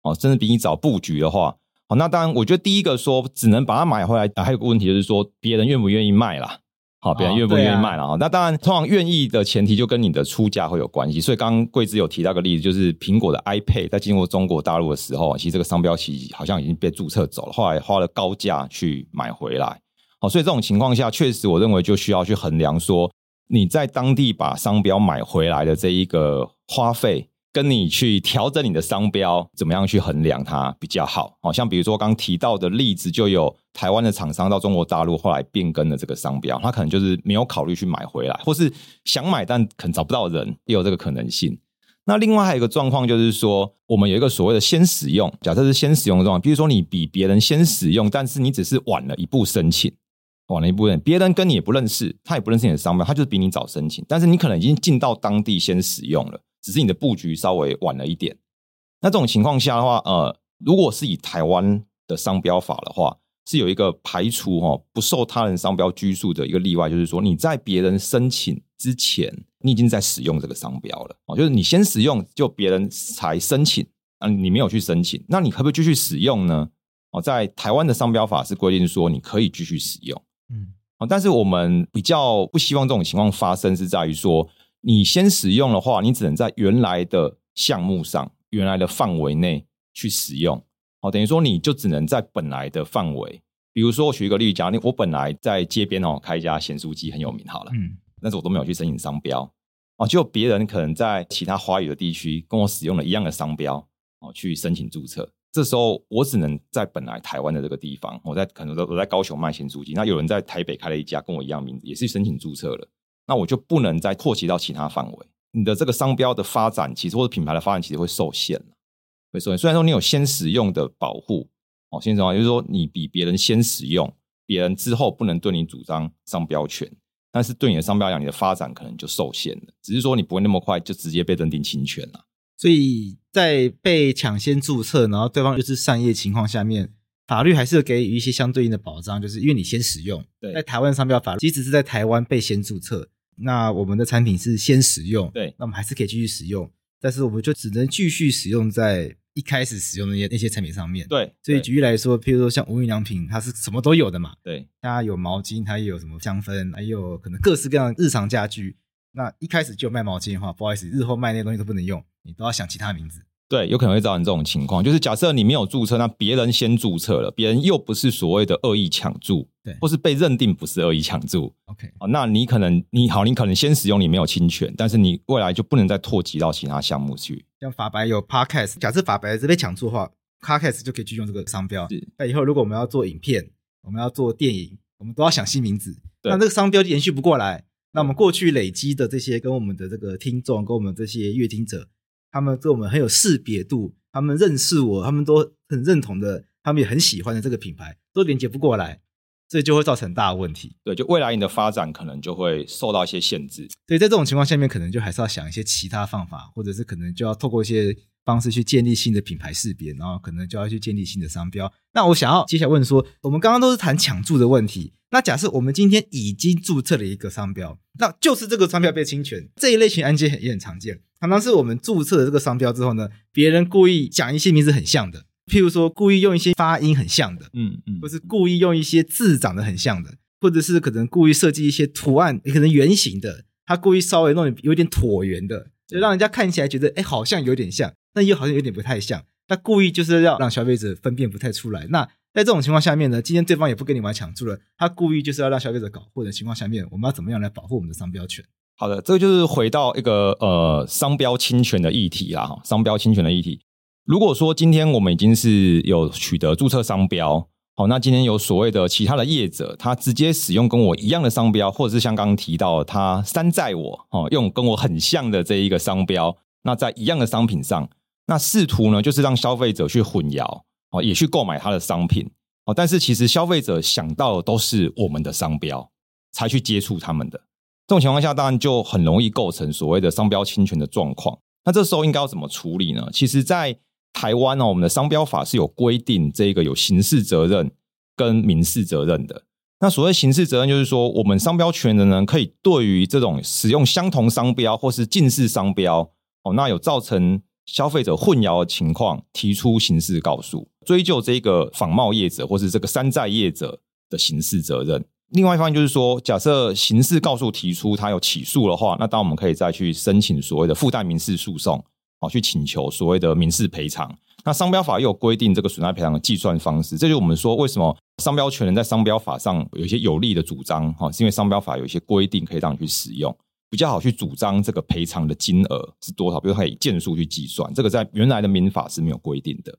哦，甚至比你早布局的话，好，那当然，我觉得第一个说只能把它买回来，还有个问题就是说，别人愿不愿意卖啦。好，别人愿不愿意卖了啊？那当然，通常愿意的前提就跟你的出价会有关系。所以刚刚贵枝有提到个例子，就是苹果的 iPad 在经过中国大陆的时候，其实这个商标其实好像已经被注册走了，后来花了高价去买回来。好，所以这种情况下，确实我认为就需要去衡量说，你在当地把商标买回来的这一个花费。跟你去调整你的商标，怎么样去衡量它比较好？好像比如说刚提到的例子，就有台湾的厂商到中国大陆后来变更了这个商标，他可能就是没有考虑去买回来，或是想买但可能找不到人，也有这个可能性。那另外还有一个状况就是说，我们有一个所谓的先使用，假设是先使用的状况，比如说你比别人先使用，但是你只是晚了一步申请，晚了一步，别人跟你也不认识，他也不认识你的商标，他就是比你早申请，但是你可能已经进到当地先使用了。只是你的布局稍微晚了一点，那这种情况下的话，呃，如果是以台湾的商标法的话，是有一个排除哈不受他人商标拘束的一个例外，就是说你在别人申请之前，你已经在使用这个商标了哦，就是你先使用，就别人才申请，啊，你没有去申请，那你可不可以继续使用呢？哦，在台湾的商标法是规定说你可以继续使用，嗯，但是我们比较不希望这种情况发生，是在于说。你先使用的话，你只能在原来的项目上、原来的范围内去使用。好，等于说你就只能在本来的范围。比如说，我举一个例子讲，我本来在街边哦开一家咸酥鸡很有名，好了，嗯，但是我都没有去申请商标。哦，就别人可能在其他华语的地区跟我使用了一样的商标，哦，去申请注册。这时候我只能在本来台湾的这个地方，我在可能我在高雄卖咸酥鸡，那有人在台北开了一家跟我一样名字，也是申请注册了。那我就不能再扩及到其他范围，你的这个商标的发展，其实或者品牌的发展，其实会受限，会受限。虽然说你有先使用的保护，哦，先使用，就是说你比别人先使用，别人之后不能对你主张商标权，但是对你的商标讲，你的发展可能就受限了。只是说你不会那么快就直接被认定侵权了。所以在被抢先注册，然后对方又是善意情况下面。法律还是给予一些相对应的保障，就是因为你先使用，对，在台湾商标法律，即使是在台湾被先注册。那我们的产品是先使用，对，那我们还是可以继续使用，但是我们就只能继续使用在一开始使用的那些那些产品上面，对。所以举例来说，譬如说像无印良品，它是什么都有的嘛，对，它有毛巾，它也有什么香氛，还有可能各式各样的日常家居。那一开始就卖毛巾的话，不好意思，日后卖那些东西都不能用，你都要想其他名字。对，有可能会造成这种情况，就是假设你没有注册，那别人先注册了，别人又不是所谓的恶意抢注，对，或是被认定不是恶意抢注，OK，那你可能你好，你可能先使用，你没有侵权，但是你未来就不能再拓及到其他项目去。像法白有 Podcast，假设法白是被抢注的话，Podcast 就可以去用这个商标。那以后如果我们要做影片，我们要做电影，我们都要想新名字，那这个商标就延续不过来。那我们过去累积的这些跟我们的这个听众，跟我们这些阅听者。他们对我们很有识别度，他们认识我，他们都很认同的，他们也很喜欢的这个品牌，都连接不过来，所以就会造成大的问题。对，就未来你的发展可能就会受到一些限制。所以在这种情况下面，可能就还是要想一些其他方法，或者是可能就要透过一些方式去建立新的品牌识别，然后可能就要去建立新的商标。那我想要接下来问说，我们刚刚都是谈抢注的问题，那假设我们今天已经注册了一个商标，那就是这个商标被侵权，这一类型案件也很常见。常常是我们注册了这个商标之后呢，别人故意讲一些名字很像的，譬如说故意用一些发音很像的，嗯嗯，或是故意用一些字长得很像的，或者是可能故意设计一些图案，也可能圆形的，他故意稍微弄有点椭圆的，就让人家看起来觉得哎好像有点像，但又好像有点不太像。他故意就是要让消费者分辨不太出来。那在这种情况下面呢，今天对方也不跟你玩抢注了，他故意就是要让消费者搞混的情况下面，我们要怎么样来保护我们的商标权？好的，这个就是回到一个呃商标侵权的议题啦，哈，商标侵权的议题。如果说今天我们已经是有取得注册商标，好，那今天有所谓的其他的业者，他直接使用跟我一样的商标，或者是像刚刚提到他山寨我，哦，用跟我很像的这一个商标，那在一样的商品上。那试图呢，就是让消费者去混淆，哦，也去购买他的商品，哦，但是其实消费者想到的都是我们的商标，才去接触他们的。这种情况下，当然就很容易构成所谓的商标侵权的状况。那这时候应该要怎么处理呢？其实，在台湾呢，我们的商标法是有规定，这个有刑事责任跟民事责任的。那所谓刑事责任，就是说，我们商标权人呢可以对于这种使用相同商标或是近似商标，哦，那有造成。消费者混淆的情况，提出刑事告诉，追究这个仿冒业者或是这个山寨业者的刑事责任。另外一方面就是说，假设刑事告诉提出他有起诉的话，那当我们可以再去申请所谓的附带民事诉讼，好，去请求所谓的民事赔偿。那商标法又有规定这个损害赔偿的计算方式，这就是我们说为什么商标权人在商标法上有一些有利的主张，哈，是因为商标法有一些规定可以让你去使用。比较好去主张这个赔偿的金额是多少，比如可以件数去计算，这个在原来的民法是没有规定的。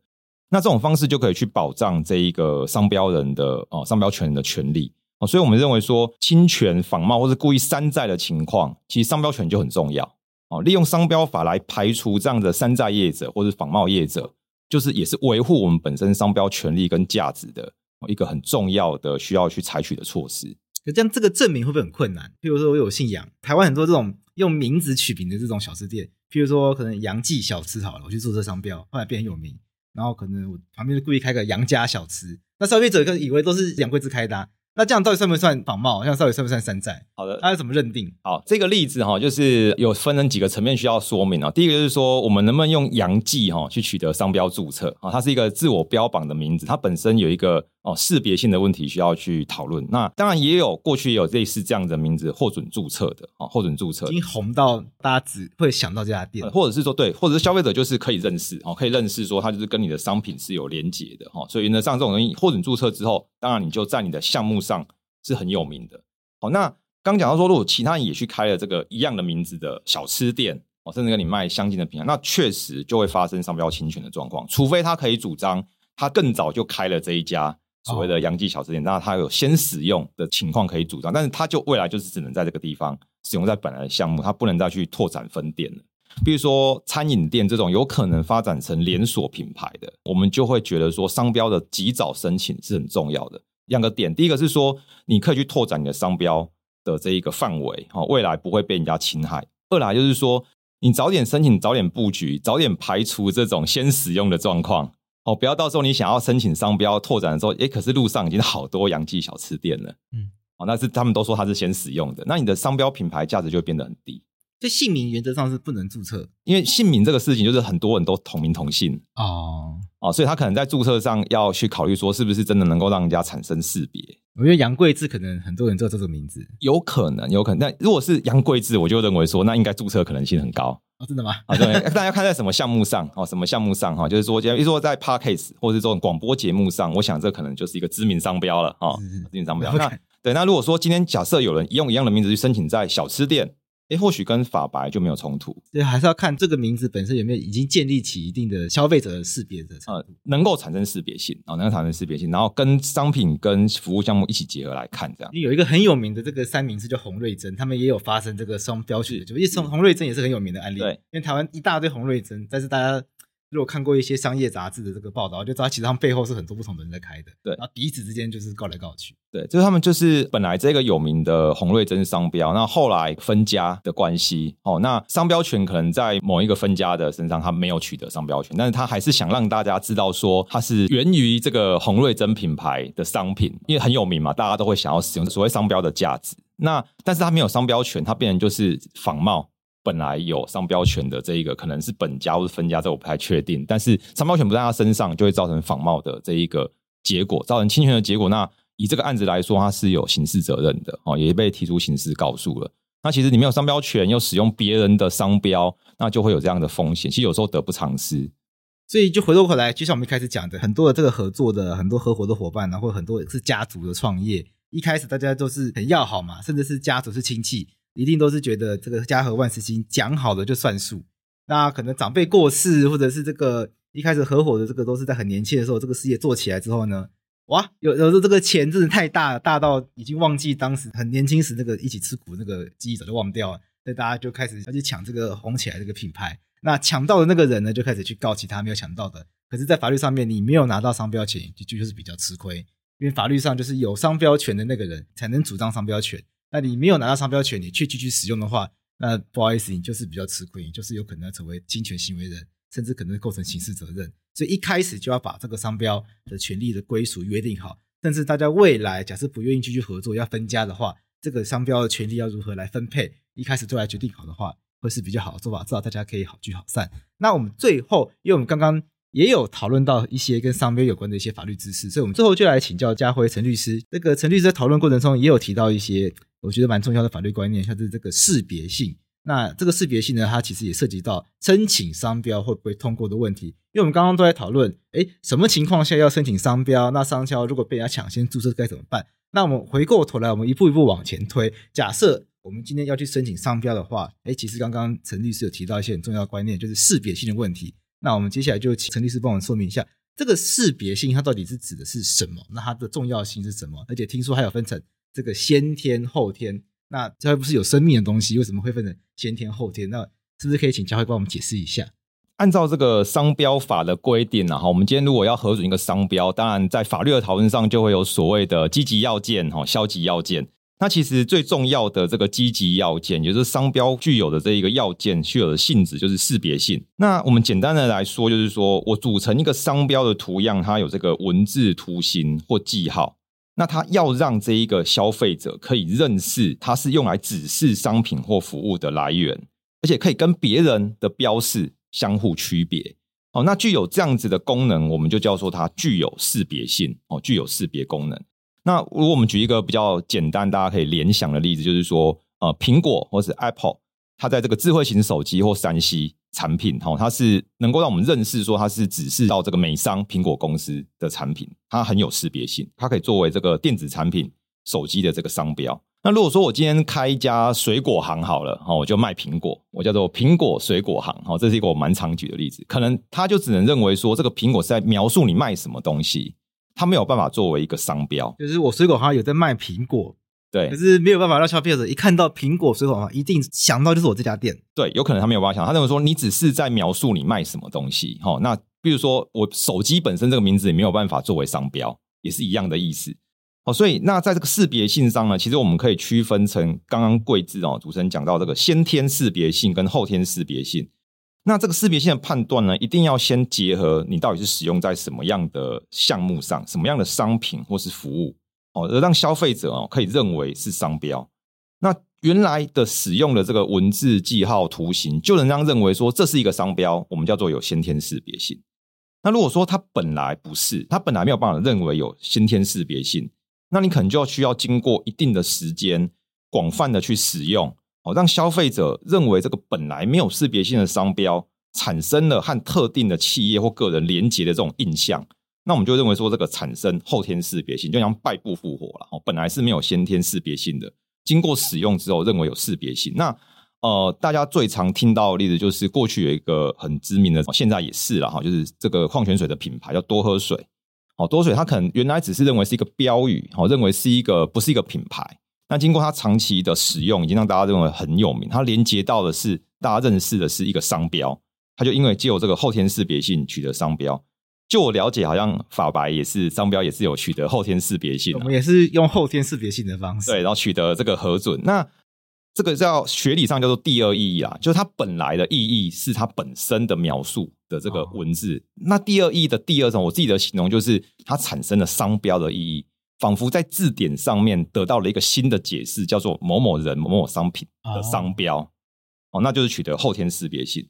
那这种方式就可以去保障这一个商标人的哦商标权人的权利哦，所以我们认为说侵权、仿冒或是故意山寨的情况，其实商标权就很重要哦。利用商标法来排除这样的山寨业者或是仿冒业者，就是也是维护我们本身商标权利跟价值的一个很重要的需要去采取的措施。可这样这个证明会不会很困难？譬如说我有信仰，台湾很多这种用名字取名的这种小吃店，譬如说可能杨记小吃好了，我去注册商标，后来变很有名，然后可能我旁边就故意开个杨家小吃，那消费者可能以为都是杨贵枝开的。那这样到底算不算仿冒？这样到底算不算山寨？好的，它要怎么认定？好，这个例子哈，就是有分成几个层面需要说明啊。第一个就是说，我们能不能用阳记哈去取得商标注册啊？它是一个自我标榜的名字，它本身有一个哦识别性的问题需要去讨论。那当然也有过去也有类似这样的名字获准注册的啊，获准注册已经红到大家只会想到这家店，或者是说对，或者是消费者就是可以认识哦，可以认识说它就是跟你的商品是有连结的哈。所以呢，像这种东西获准注册之后，当然你就在你的项目上。是很有名的。好，那刚讲到说，如果其他人也去开了这个一样的名字的小吃店，哦，甚至跟你卖相近的品牌，那确实就会发生商标侵权的状况。除非他可以主张他更早就开了这一家所谓的洋记小吃店，那它有先使用的情况可以主张，但是它就未来就是只能在这个地方使用在本来的项目，它不能再去拓展分店了。比如说餐饮店这种有可能发展成连锁品牌的，我们就会觉得说商标的及早申请是很重要的。两个点，第一个是说，你可以去拓展你的商标的这一个范围，哈，未来不会被人家侵害。二来就是说，你早点申请，早点布局，早点排除这种先使用的状况，哦，不要到时候你想要申请商标拓展的时候，诶，可是路上已经好多杨记小吃店了，嗯，哦，那是他们都说他是先使用的，那你的商标品牌价值就会变得很低。这姓名原则上是不能注册，因为姓名这个事情就是很多人都同名同姓哦。哦，所以他可能在注册上要去考虑说，是不是真的能够让人家产生识别？我觉得杨贵志可能很多人知道这个名字，有可能，有可能。但如果是杨贵志，我就认为说，那应该注册可能性很高。哦，真的吗？啊，对，大家看在什么项目上？哦，什么项目上？哈，就是说，比如说在 Podcast 或者是这种广播节目上，我想这可能就是一个知名商标了。哈，知名商标。那对，那如果说今天假设有人用一样的名字去申请在小吃店。诶，或许跟法白就没有冲突，对，还是要看这个名字本身有没有已经建立起一定的消费者的识别的呃，能够产生识别性啊，能够产生识别性，然后跟商品跟服务项目一起结合来看，这样。有一个很有名的这个三明治叫洪瑞珍，他们也有发生这个双标取的，就因为洪洪瑞珍也是很有名的案例，对，因为台湾一大堆洪瑞珍，但是大家。如果看过一些商业杂志的这个报道，就知道其实他们背后是很多不同的人在开的。对，然后彼此之间就是告来告去。对，就是他们就是本来这个有名的洪瑞珍商标，那后来分家的关系，哦，那商标权可能在某一个分家的身上，他没有取得商标权，但是他还是想让大家知道说，它是源于这个洪瑞珍品牌的商品，因为很有名嘛，大家都会想要使用所谓商标的价值。那但是他没有商标权，他变成就是仿冒。本来有商标权的这一个，可能是本家或是分家，这我不太确定。但是商标权不在他身上，就会造成仿冒的这一个结果，造成侵权的结果。那以这个案子来说，他是有刑事责任的哦，也被提出刑事告诉了。那其实你没有商标权，又使用别人的商标，那就会有这样的风险。其实有时候得不偿失。所以就回过头来，就像我们一开始讲的，很多的这个合作的很多合伙的伙伴然后很多是家族的创业，一开始大家都是很要好嘛，甚至是家族是亲戚。一定都是觉得这个家和万事兴，讲好了就算数。那可能长辈过世，或者是这个一开始合伙的这个都是在很年轻的时候，这个事业做起来之后呢，哇，有有时候这个钱真的太大了，大到已经忘记当时很年轻时那个一起吃苦那个记忆早就忘掉了。所以大家就开始要去抢这个红起来这个品牌。那抢到的那个人呢，就开始去告其他没有抢到的。可是，在法律上面，你没有拿到商标权，就就是比较吃亏，因为法律上就是有商标权的那个人才能主张商标权。那你没有拿到商标权，你却继续使用的话，那不好意思，你就是比较吃亏，你就是有可能要成为侵权行为人，甚至可能构成刑事责任。所以一开始就要把这个商标的权利的归属约定好，甚至大家未来假设不愿意继续合作，要分家的话，这个商标的权利要如何来分配，一开始就来决定好的话，会是比较好的做法，至少大家可以好聚好散。那我们最后，因为我们刚刚。也有讨论到一些跟商标有关的一些法律知识，所以我们最后就来请教家辉陈律师。这个陈律师在讨论过程中也有提到一些我觉得蛮重要的法律观念，像是这个识别性。那这个识别性呢，它其实也涉及到申请商标会不会通过的问题。因为我们刚刚都在讨论，诶，什么情况下要申请商标？那商标如果被人家抢先注册该怎么办？那我们回过头来，我们一步一步往前推。假设我们今天要去申请商标的话，诶，其实刚刚陈律师有提到一些很重要的观念，就是识别性的问题。那我们接下来就请陈律师帮我们说明一下，这个识别性它到底是指的是什么？那它的重要性是什么？而且听说还有分成这个先天后天，那这还不是有生命的东西，为什么会分成先天后天？那是不是可以请教会帮我们解释一下？按照这个商标法的规定啊，哈，我们今天如果要核准一个商标，当然在法律的讨论上就会有所谓的积极要件哈，消极要件。那其实最重要的这个积极要件，也就是商标具有的这一个要件，具有的性质就是识别性。那我们简单的来说，就是说我组成一个商标的图样，它有这个文字、图形或记号。那它要让这一个消费者可以认识它是用来指示商品或服务的来源，而且可以跟别人的标示相互区别。哦，那具有这样子的功能，我们就叫做它具有识别性。哦，具有识别功能。那如果我们举一个比较简单，大家可以联想的例子，就是说，呃，苹果或是 Apple，它在这个智慧型手机或三 C 产品，哈，它是能够让我们认识说它是指示到这个美商苹果公司的产品，它很有识别性，它可以作为这个电子产品手机的这个商标。那如果说我今天开一家水果行好了，哈，我就卖苹果，我叫做苹果水果行，哈，这是一个我蛮常举的例子，可能他就只能认为说这个苹果是在描述你卖什么东西。它没有办法作为一个商标，就是我水果行有在卖苹果，对，可是没有办法让消费者一看到苹果水果嘛一定想到就是我这家店，对，有可能他没有办法想，他认为说你只是在描述你卖什么东西，哈，那比如说我手机本身这个名字也没有办法作为商标，也是一样的意思，哦，所以那在这个识别性上呢，其实我们可以区分成刚刚贵志哦主持人讲到这个先天识别性跟后天识别性。那这个识别性的判断呢，一定要先结合你到底是使用在什么样的项目上，什么样的商品或是服务，哦，而让消费者哦可以认为是商标。那原来的使用的这个文字、记号、图形，就能让认为说这是一个商标，我们叫做有先天识别性。那如果说它本来不是，它本来没有办法认为有先天识别性，那你可能就要需要经过一定的时间，广泛的去使用。哦，让消费者认为这个本来没有识别性的商标产生了和特定的企业或个人连接的这种印象，那我们就认为说这个产生后天识别性，就像败部复活了。哦，本来是没有先天识别性的，经过使用之后认为有识别性。那呃，大家最常听到的例子就是过去有一个很知名的，现在也是了哈，就是这个矿泉水的品牌叫多喝水。哦，多水它可能原来只是认为是一个标语，哦，认为是一个不是一个品牌。那经过它长期的使用，已经让大家认为很有名。它连接到的是大家认识的是一个商标，它就因为借由这个后天识别性取得商标。就我了解，好像法白也是商标，也是有取得后天识别性。我们也是用后天识别性的方式，对，然后取得这个核准。那这个叫学理上叫做第二意义啊，就是它本来的意义是它本身的描述的这个文字。哦、那第二意义的第二种，我自己的形容就是它产生了商标的意义。仿佛在字典上面得到了一个新的解释，叫做某某人某某商品的商标。哦，那就是取得后天识别性。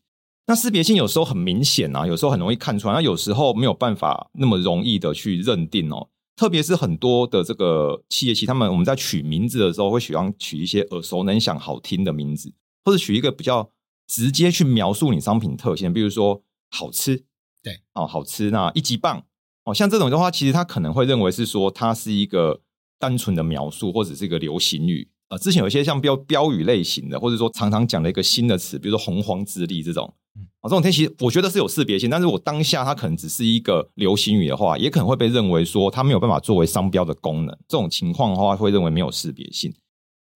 那识别性有时候很明显啊，有时候很容易看出来，那有时候没有办法那么容易的去认定哦。特别是很多的这个企业，其实他们我们在取名字的时候，会喜欢取一些耳熟能详、好听的名字，或者取一个比较直接去描述你商品特性，比如说好吃，对哦，好吃，那一级棒哦，像这种的话，其实他可能会认为是说它是一个单纯的描述，或者是一个流行语。呃，之前有一些像标标语类型的，或者说常常讲的一个新的词，比如说洪荒之力这种，啊，这种东西我觉得是有识别性，但是我当下它可能只是一个流行语的话，也可能会被认为说它没有办法作为商标的功能。这种情况的话，会认为没有识别性。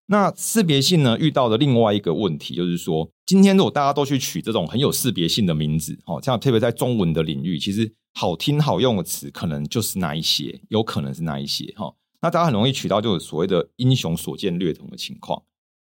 那识别性呢，遇到的另外一个问题就是说，今天如果大家都去取这种很有识别性的名字，哦，像特别在中文的领域，其实好听好用的词可能就是那一些，有可能是那一些，哈。那大家很容易取到就是所谓的英雄所见略同的情况，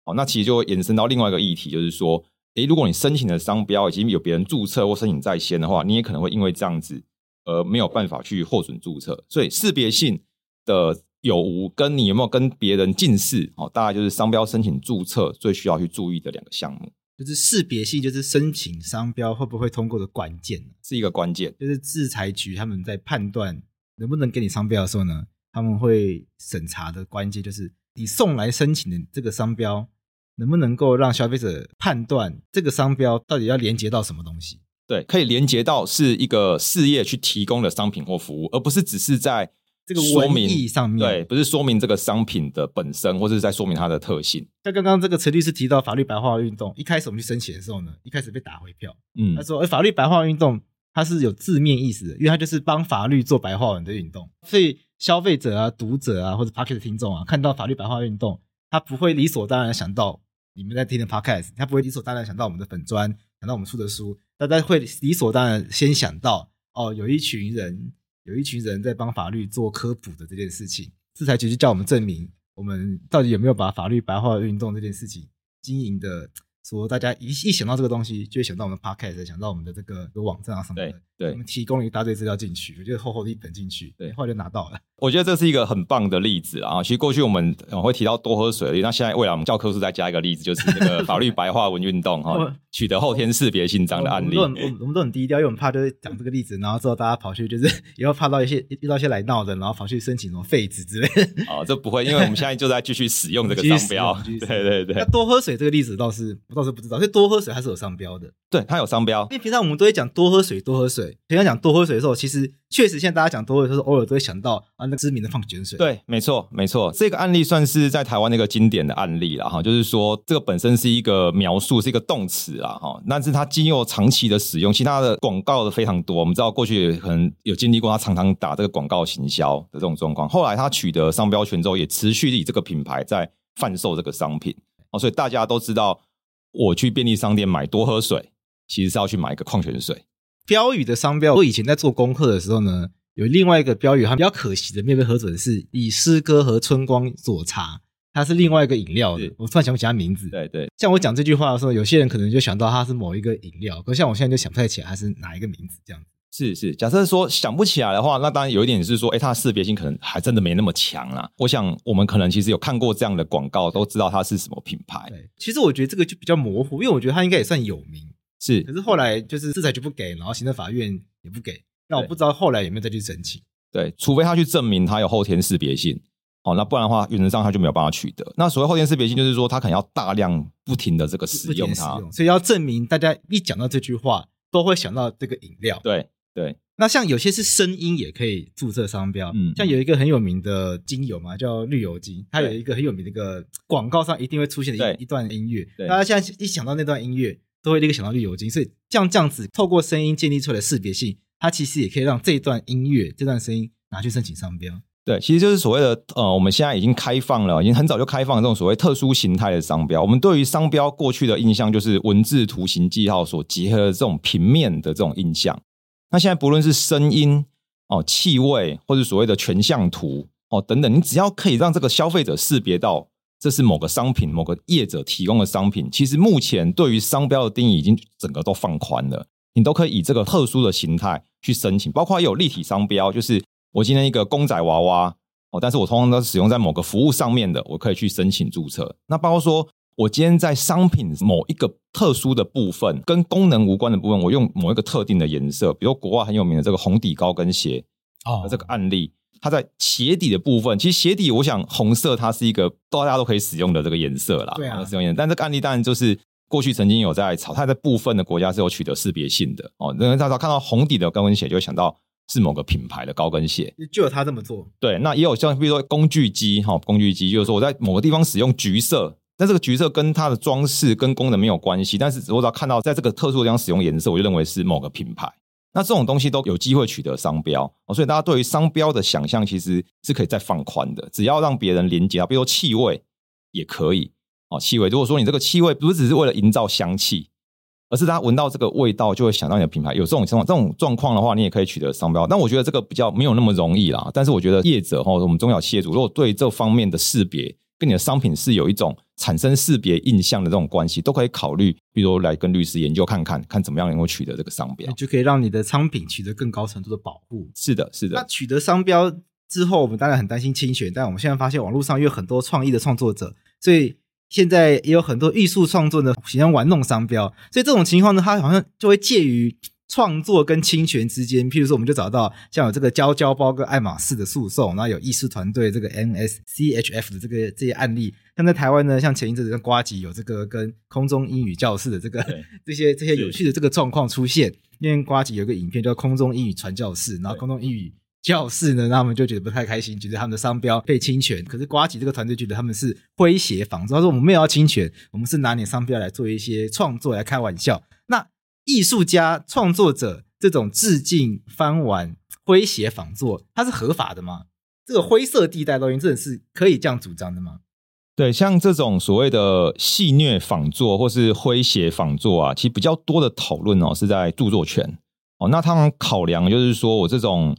好，那其实就会延伸到另外一个议题，就是说，诶，如果你申请的商标已经有别人注册或申请在先的话，你也可能会因为这样子而没有办法去获准注册。所以识别性的有无跟你有没有跟别人近似，哦，大概就是商标申请注册最需要去注意的两个项目。就是识别性，就是申请商标会不会通过的关键，是一个关键。就是制裁局他们在判断能不能给你商标的时候呢，他们会审查的关键就是你送来申请的这个商标能不能够让消费者判断这个商标到底要连接到什么东西？对，可以连接到是一个事业去提供的商品或服务，而不是只是在这个文意上面。对，不是说明这个商品的本身，或者是在说明它的特性。像刚刚这个陈律师提到法律白话运动，一开始我们去申请的时候呢，一开始被打回票。嗯，他说：“哎，法律白话运动它是有字面意思的，因为它就是帮法律做白话文的运动，所以。”消费者啊、读者啊，或者 Podcast 听众啊，看到法律白话运动，他不会理所当然想到你们在听的 Podcast，他不会理所当然想到我们的粉专，想到我们出的书，大家会理所当然先想到哦，有一群人，有一群人在帮法律做科普的这件事情，制裁局就叫我们证明，我们到底有没有把法律白话运动这件事情经营的。说大家一一想到这个东西，就会想到我们的 podcast，想到我们的这个有网站啊什么的。对，我们提供了一大堆资料进去，我觉得厚厚的一本进去，对，后来就拿到了。我觉得这是一个很棒的例子啊！其实过去我们会提到多喝水，那现在未来我们教科书再加一个例子，就是那个 法律白话文运动哈，取得后天识别性这样的案例。我们都很我们都很低调，因为我们怕就是讲这个例子，然后之后大家跑去就是 以后怕到一些遇到一些来闹的，然后跑去申请什么废纸之类的。哦，这不会，因为我们现在就在继续使用这个 商标。对对对。那多喝水这个例子倒是我倒是不知道，所以多喝水还是有商标的。对，它有商标。因为平常我们都会讲多喝水，多喝水。平常讲多喝水的时候，其实确实现在大家讲多喝水的时候，偶尔都会想到啊，那知名的矿泉水。对，没错，没错。这个案例算是在台湾那个经典的案例了哈，就是说这个本身是一个描述，是一个动词啊哈，但是它经由长期的使用，其他的广告的非常多。我们知道过去可能有经历过，他常常打这个广告行销的这种状况。后来他取得商标权之后，也持续以这个品牌在贩售这个商品哦，所以大家都知道，我去便利商店买多喝水，其实是要去买一个矿泉水。标语的商标，我以前在做功课的时候呢，有另外一个标语，它比较可惜的没被核准，是以诗歌和春光佐茶，它是另外一个饮料的。我突然想不起它名字。对对，像我讲这句话的时候，有些人可能就想到它是某一个饮料，可是像我现在就想不太起来它是哪一个名字这样子。是是，假设说想不起来的话，那当然有一点是说，哎，它的识别性可能还真的没那么强啦。我想我们可能其实有看过这样的广告，都知道它是什么品牌。对，其实我觉得这个就比较模糊，因为我觉得它应该也算有名。是，可是后来就是制裁局不给，然后行政法院也不给，那我不知道后来有没有再去申请。对，除非他去证明他有后天识别性，哦，那不然的话，原则上他就没有办法取得。那所谓后天识别性，就是说他可能要大量不停的这个使用它，所以要证明大家一讲到这句话都会想到这个饮料。对对，那像有些是声音也可以注册商标，嗯，像有一个很有名的精油嘛，叫绿油精，它有一个很有名的一个广告上一定会出现的一一段音乐，大家现在一想到那段音乐。都会立刻想到绿油精，所以这样这样子透过声音建立出来的识别性，它其实也可以让这段音乐、这段声音拿去申请商标。对，其实就是所谓的呃，我们现在已经开放了，已经很早就开放了这种所谓特殊形态的商标。我们对于商标过去的印象就是文字、图形、记号所结合的这种平面的这种印象。那现在不论是声音哦、气味，或者所谓的全像图哦等等，你只要可以让这个消费者识别到。这是某个商品，某个业者提供的商品。其实目前对于商标的定义已经整个都放宽了，你都可以以这个特殊的形态去申请，包括有立体商标，就是我今天一个公仔娃娃哦，但是我通常都是使用在某个服务上面的，我可以去申请注册。那包括说我今天在商品某一个特殊的部分，跟功能无关的部分，我用某一个特定的颜色，比如国外很有名的这个红底高跟鞋哦，这个案例，它在鞋底的部分，其实鞋底我想红色它是一个大家都可以使用的这个颜色啦，对啊，使用颜色。但这个案例当然就是过去曾经有在炒，它在部分的国家是有取得识别性的哦，因为大家看到红底的高跟鞋就会想到。是某个品牌的高跟鞋，就有他这么做。对，那也有像比如说工具机哈，工具机就是说我在某个地方使用橘色，但这个橘色跟它的装饰跟功能没有关系，但是我只要看到在这个特殊的地方使用颜色，我就认为是某个品牌。那这种东西都有机会取得商标，所以大家对于商标的想象其实是可以再放宽的，只要让别人连接到，比如说气味也可以哦，气味。如果说你这个气味不是只是为了营造香气。而是他闻到这个味道就会想到你的品牌，有这种情况、这种状况的话，你也可以取得商标。但我觉得这个比较没有那么容易啦。但是我觉得业者哈，我们中小企业主如果对这方面的识别跟你的商品是有一种产生识别印象的这种关系，都可以考虑，比如来跟律师研究看看，看怎么样能够取得这个商标，就可以让你的商品取得更高程度的保护。是的，是的。那取得商标之后，我们当然很担心侵权，但我们现在发现网络上有很多创意的创作者，所以。现在也有很多艺术创作的，喜欢玩弄商标，所以这种情况呢，它好像就会介于创作跟侵权之间。譬如说，我们就找到像有这个娇娇包跟爱马仕的诉讼，然后有艺术团队这个 NSCHF 的这个这些案例。像在台湾呢，像前一阵子跟瓜吉有这个跟空中英语教室的这个 这些这些有趣的这个状况出现。因为瓜吉有个影片叫《空中英语传教士》，然后空中英语。教室呢，他们就觉得不太开心，觉得他们的商标被侵权。可是瓜吉这个团队觉得他们是诙谐仿造，他说我们没有要侵权，我们是拿你商标来做一些创作来开玩笑。那艺术家创作者这种致敬、翻玩、诙谐仿作，它是合法的吗？这个灰色地带，录音真的是可以这样主张的吗？对，像这种所谓的戏谑仿作或是诙谐仿作啊，其实比较多的讨论哦是在著作权哦。那他们考量就是说我这种。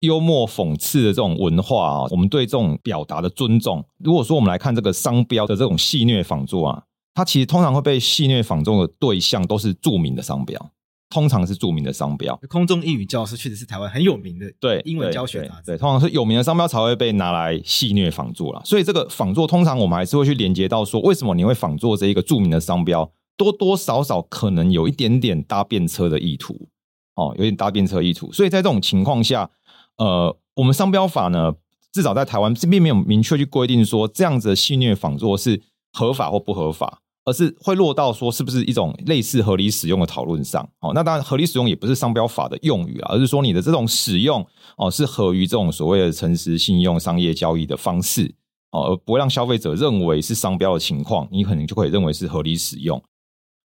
幽默讽刺的这种文化啊，我们对这种表达的尊重。如果说我们来看这个商标的这种戏谑仿作啊，它其实通常会被戏谑仿作的对象都是著名的商标，通常是著名的商标。空中英语教室确实是台湾很有名的对英文教学杂志，对，通常是有名的商标才会被拿来戏谑仿作啦。所以这个仿作通常我们还是会去连接到说，为什么你会仿作这一个著名的商标？多多少少可能有一点点搭便车的意图哦，有点搭便车意图。所以在这种情况下。呃，我们商标法呢，至少在台湾并没有明确去规定说这样子的戏谑仿作是合法或不合法，而是会落到说是不是一种类似合理使用的讨论上。哦，那当然合理使用也不是商标法的用语啊，而是说你的这种使用哦是合于这种所谓的诚实信用商业交易的方式哦，而不会让消费者认为是商标的情况，你可能就可以认为是合理使用。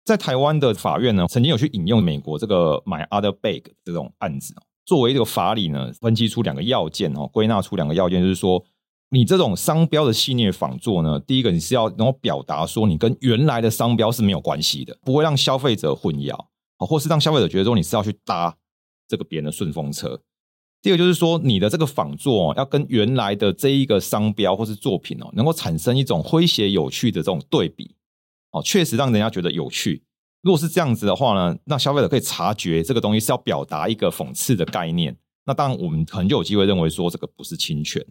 在台湾的法院呢，曾经有去引用美国这个 My Other Bag 这种案子。作为这个法理呢，分析出两个要件哦，归纳出两个要件，就是说，你这种商标的系列仿作呢，第一个你是要能够表达说你跟原来的商标是没有关系的，不会让消费者混淆，或是让消费者觉得说你是要去搭这个别人的顺风车。第二个就是说，你的这个仿作要跟原来的这一个商标或是作品哦，能够产生一种诙谐有趣的这种对比哦，确实让人家觉得有趣。如果是这样子的话呢，那消费者可以察觉这个东西是要表达一个讽刺的概念。那当然，我们可能就有机会认为说这个不是侵权。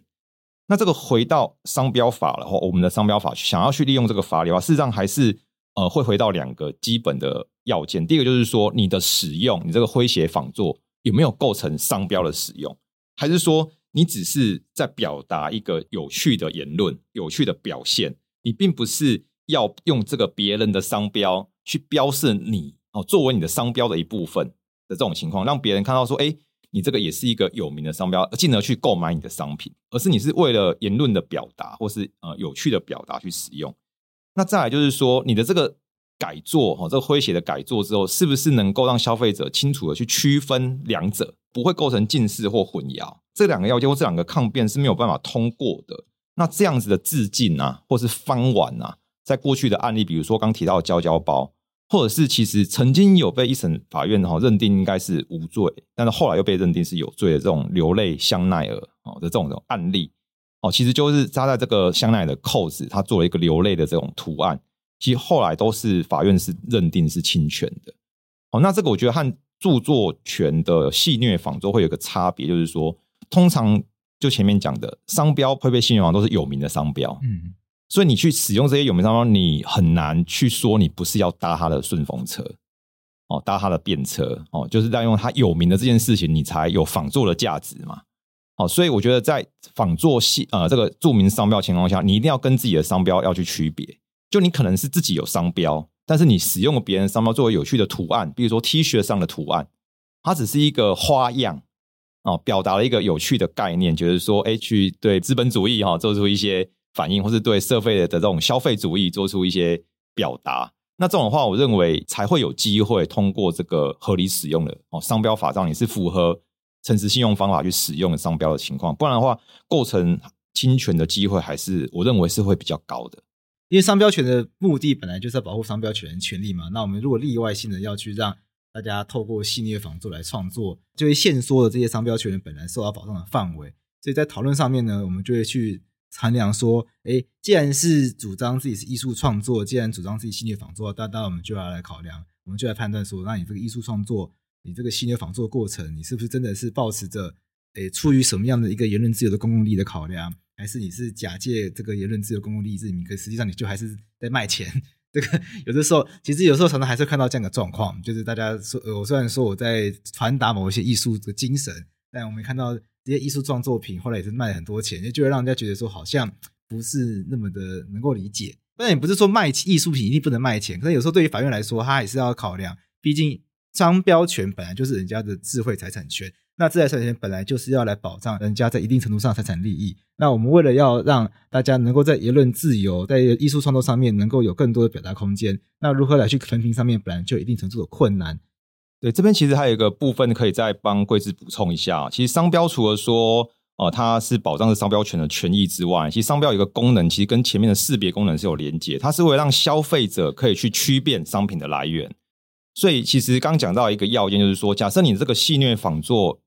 那这个回到商标法的话，我们的商标法想要去利用这个法理的话，事实上还是呃会回到两个基本的要件。第一个就是说，你的使用，你这个诙谐仿作有没有构成商标的使用，还是说你只是在表达一个有趣的言论、有趣的表现，你并不是要用这个别人的商标。去标示你哦，作为你的商标的一部分的这种情况，让别人看到说，哎，你这个也是一个有名的商标，进而去购买你的商品，而是你是为了言论的表达或是呃有趣的表达去使用。那再来就是说，你的这个改作哈，这个诙谐的改作之后，是不是能够让消费者清楚的去区分两者，不会构成近似或混淆？这两个要件或这两个抗辩是没有办法通过的。那这样子的致敬啊，或是翻玩啊，在过去的案例，比如说刚提到的胶胶包。或者是其实曾经有被一审法院哈认定应该是无罪，但是后来又被认定是有罪的这种流泪香奈儿哦的这种案例哦，其实就是扎在这个香奈儿的扣子，它做了一个流泪的这种图案，其实后来都是法院是认定是侵权的哦。那这个我觉得和著作权的戏谑仿作会有个差别，就是说通常就前面讲的商标会被戏谑仿都是有名的商标，嗯，所以你去使用这些有名商标，你很难去说你不是要搭他的顺风车哦，搭他的便车哦，就是在用他有名的这件事情，你才有仿作的价值嘛。哦，所以我觉得在仿作系呃这个著名商标情况下，你一定要跟自己的商标要去区别。就你可能是自己有商标，但是你使用了别人商标作为有趣的图案，比如说 T 恤上的图案，它只是一个花样哦，表达了一个有趣的概念，就是说，哎，去对资本主义哈做出一些。反应，或是对社会的这种消费主义做出一些表达，那这种的话，我认为才会有机会通过这个合理使用的哦商标法上，你是符合诚实信用方法去使用的商标的情况，不然的话，构成侵权的机会还是我认为是会比较高的。因为商标权的目的本来就是要保护商标权权利嘛，那我们如果例外性的要去让大家透过系列仿作来创作，就会限缩了这些商标权本来受到保障的范围，所以在讨论上面呢，我们就会去。衡量说，哎，既然是主张自己是艺术创作，既然主张自己系列仿作，那当我们就要来考量，我们就来判断说，那你这个艺术创作，你这个系列仿作过程，你是不是真的是抱持着，哎，出于什么样的一个言论自由的公共利益的考量，还是你是假借这个言论自由公共利益之名，可实际上你就还是在卖钱？这个有的时候，其实有时候常常还是看到这样的状况，就是大家说，我虽然说我在传达某一些艺术的精神，但我们看到。这些艺术创作品后来也是卖了很多钱，就就会让人家觉得说好像不是那么的能够理解。但也不是说卖艺术品一定不能卖钱，可是有时候对于法院来说，他也是要考量，毕竟商标权本来就是人家的智慧财产权，那智慧财产权本来就是要来保障人家在一定程度上财产利益。那我们为了要让大家能够在言论自由、在艺术创作上面能够有更多的表达空间，那如何来去衡平上面本来就一定程度的困难。对，这边其实还有一个部分可以再帮贵智补充一下。其实商标除了说，呃，它是保障着商标权的权益之外，其实商标有一个功能，其实跟前面的识别功能是有连接。它是为了让消费者可以去区辨商品的来源。所以，其实刚讲到一个要件，就是说，假设你这个戏谑仿作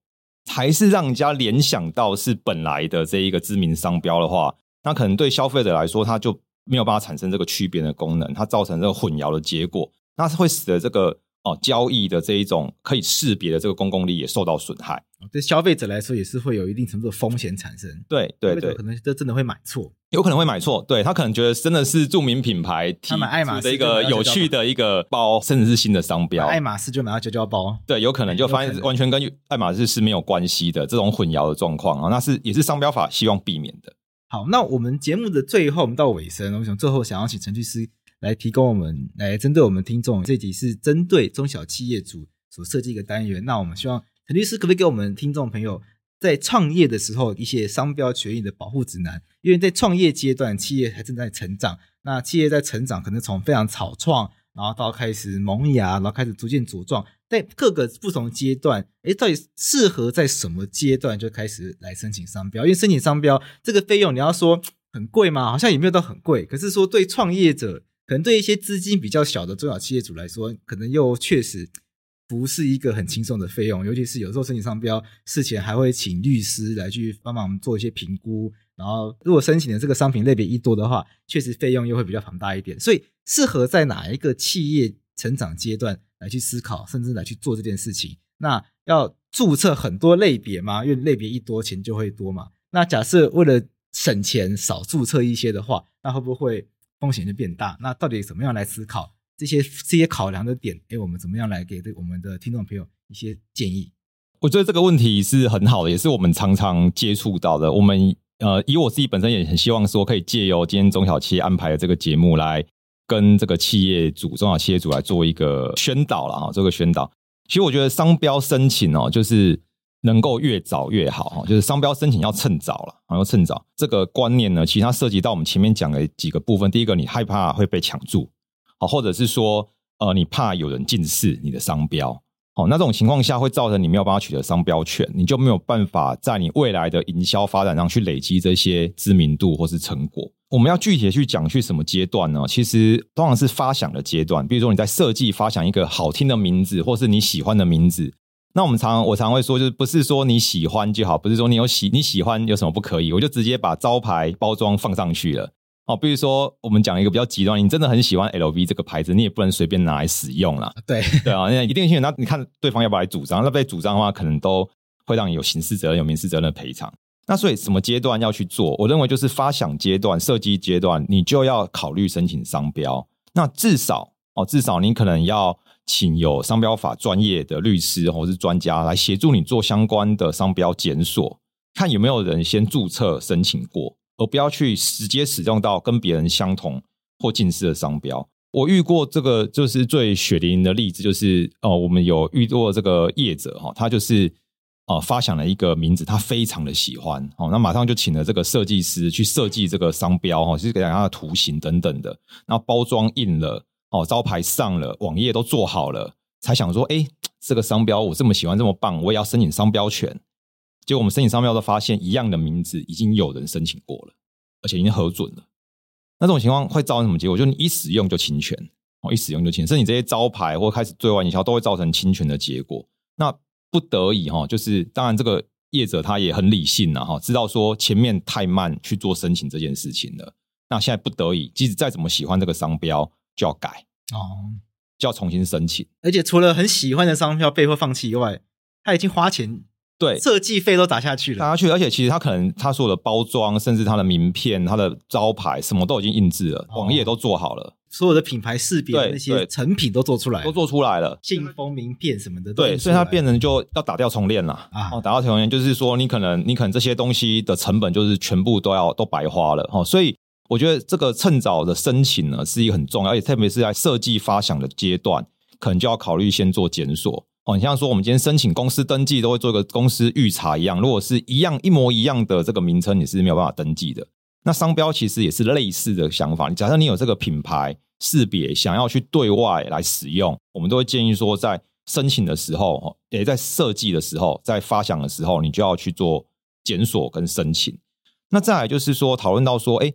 还是让人家联想到是本来的这一个知名商标的话，那可能对消费者来说，它就没有办法产生这个区别的功能，它造成这个混淆的结果，那是会使得这个。哦，交易的这一种可以识别的这个公共利益也受到损害，对消费者来说也是会有一定程度的风险产生。对对对，可能这真的会买错，有可能会买错。对他可能觉得真的是著名品牌，他买爱马仕的一个有趣的一个包，甚至是新的商标，爱马仕就买到娇娇包。对，有可能就发现完全跟爱马仕是没有关系的这种混淆的状况啊，那是也是商标法希望避免的。好，那我们节目的最后，我们到尾声，我想最后想要请陈律师。来提供我们来针对我们听众，这集是针对中小企业主所设计一个单元。那我们希望陈律师可不可以给我们听众朋友在创业的时候一些商标权益的保护指南？因为在创业阶段，企业还正在成长，那企业在成长可能从非常草创，然后到开始萌芽，然后开始逐渐茁壮，在各个不同阶段，诶，到底适合在什么阶段就开始来申请商标？因为申请商标这个费用，你要说很贵吗？好像也没有到很贵，可是说对创业者。可能对一些资金比较小的中小企业主来说，可能又确实不是一个很轻松的费用，尤其是有时候申请商标事前还会请律师来去帮忙做一些评估，然后如果申请的这个商品类别一多的话，确实费用又会比较庞大一点。所以适合在哪一个企业成长阶段来去思考，甚至来去做这件事情？那要注册很多类别吗？因为类别一多，钱就会多嘛。那假设为了省钱，少注册一些的话，那会不会？风险就变大，那到底怎么样来思考这些这些考量的点？哎，我们怎么样来给这我们的听众朋友一些建议？我觉得这个问题是很好的，也是我们常常接触到的。我们呃，以我自己本身也很希望说，可以借由今天中小企业安排的这个节目，来跟这个企业主、中小企业主来做一个宣导了哈，做个宣导。其实我觉得商标申请哦，就是。能够越早越好哈，就是商标申请要趁早了，要趁早。这个观念呢，其实它涉及到我们前面讲的几个部分。第一个，你害怕会被抢注，好，或者是说，呃，你怕有人近视你的商标，好，那这种情况下会造成你没有办法取得商标权，你就没有办法在你未来的营销发展上去累积这些知名度或是成果。我们要具体的去讲去什么阶段呢？其实通常是发想的阶段，比如说你在设计发想一个好听的名字，或是你喜欢的名字。那我们常我常会说，就是不是说你喜欢就好，不是说你有喜你喜欢有什么不可以，我就直接把招牌包装放上去了。哦，比如说我们讲一个比较极端，你真的很喜欢 LV 这个牌子，你也不能随便拿来使用啦。对对啊，那一定性，那你看对方要不要来主张？那被主张的话，可能都会让你有刑事责任、有民事责任的赔偿。那所以什么阶段要去做？我认为就是发想阶段、设计阶段，你就要考虑申请商标。那至少哦，至少你可能要请有商标法专业的律师或是专家来协助你做相关的商标检索，看有没有人先注册申请过，而不要去直接使用到跟别人相同或近似的商标。我遇过这个就是最血淋淋的例子，就是哦，我们有遇过这个业者哈，他就是。啊、呃，发想了一个名字，他非常的喜欢哦，那马上就请了这个设计师去设计这个商标哈，就是给他的图形等等的，然后包装印了哦，招牌上了，网页都做好了，才想说，哎，这个商标我这么喜欢，这么棒，我也要申请商标权。结果我们申请商标都发现，一样的名字已经有人申请过了，而且已经核准了。那这种情况会造成什么结果？就你一使用就侵权哦，一使用就侵权，甚至你这些招牌或开始对外营销都会造成侵权的结果。那不得已哈，就是当然这个业者他也很理性了哈，知道说前面太慢去做申请这件事情了。那现在不得已，即使再怎么喜欢这个商标，就要改哦，就要重新申请。而且除了很喜欢的商票被迫放弃以外，他已经花钱。对，设计费都打下去了，打下去，而且其实他可能他所有的包装，甚至他的名片、他的招牌，什么都已经印制了，网页都做好了，所有的品牌识别那些成品都做出来，都做出来了，信封、名片什么的，对，所以它变成就要打掉重练了啊！哦，打掉重练就是说，你可能你可能这些东西的成本就是全部都要都白花了。哦，所以我觉得这个趁早的申请呢是一个很重要，而且特别是在设计发想的阶段，可能就要考虑先做检索。哦，你像说我们今天申请公司登记，都会做一个公司预查一样。如果是一样一模一样的这个名称，你是没有办法登记的。那商标其实也是类似的想法。你假设你有这个品牌识别，想要去对外来使用，我们都会建议说，在申请的时候，也在设计的时候，在发想的时候，你就要去做检索跟申请。那再来就是说，讨论到说，哎。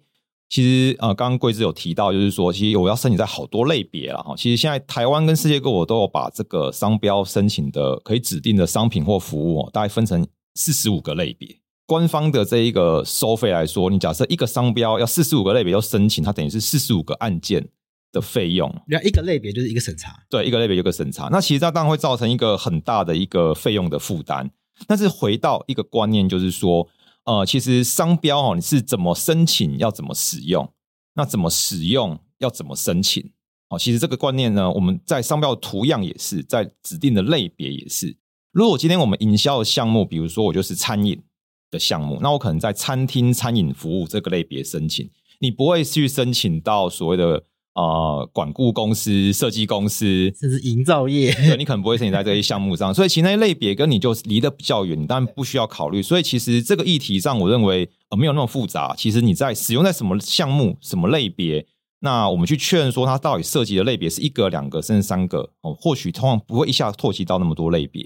其实呃，刚刚贵智有提到，就是说，其实我要申请在好多类别了哈。其实现在台湾跟世界各国都有把这个商标申请的可以指定的商品或服务，大概分成四十五个类别。官方的这一个收费来说，你假设一个商标要四十五个类别要申请，它等于是四十五个案件的费用。那一个类别就是一个审查，对，一个类别一个审查。那其实它当然会造成一个很大的一个费用的负担。但是回到一个观念，就是说。呃，其实商标哦，你是怎么申请，要怎么使用，那怎么使用，要怎么申请？哦，其实这个观念呢，我们在商标的图样也是，在指定的类别也是。如果今天我们营销的项目，比如说我就是餐饮的项目，那我可能在餐厅餐饮服务这个类别申请，你不会去申请到所谓的。呃，管顾公司、设计公司，甚至营造业，对，你可能不会申请在这些项目上，所以其实那些类别跟你就离得比较远，但不需要考虑。所以其实这个议题上，我认为呃没有那么复杂。其实你在使用在什么项目、什么类别，那我们去确认说它到底涉及的类别是一个、两个甚至三个哦，或许通常不会一下唾弃到那么多类别，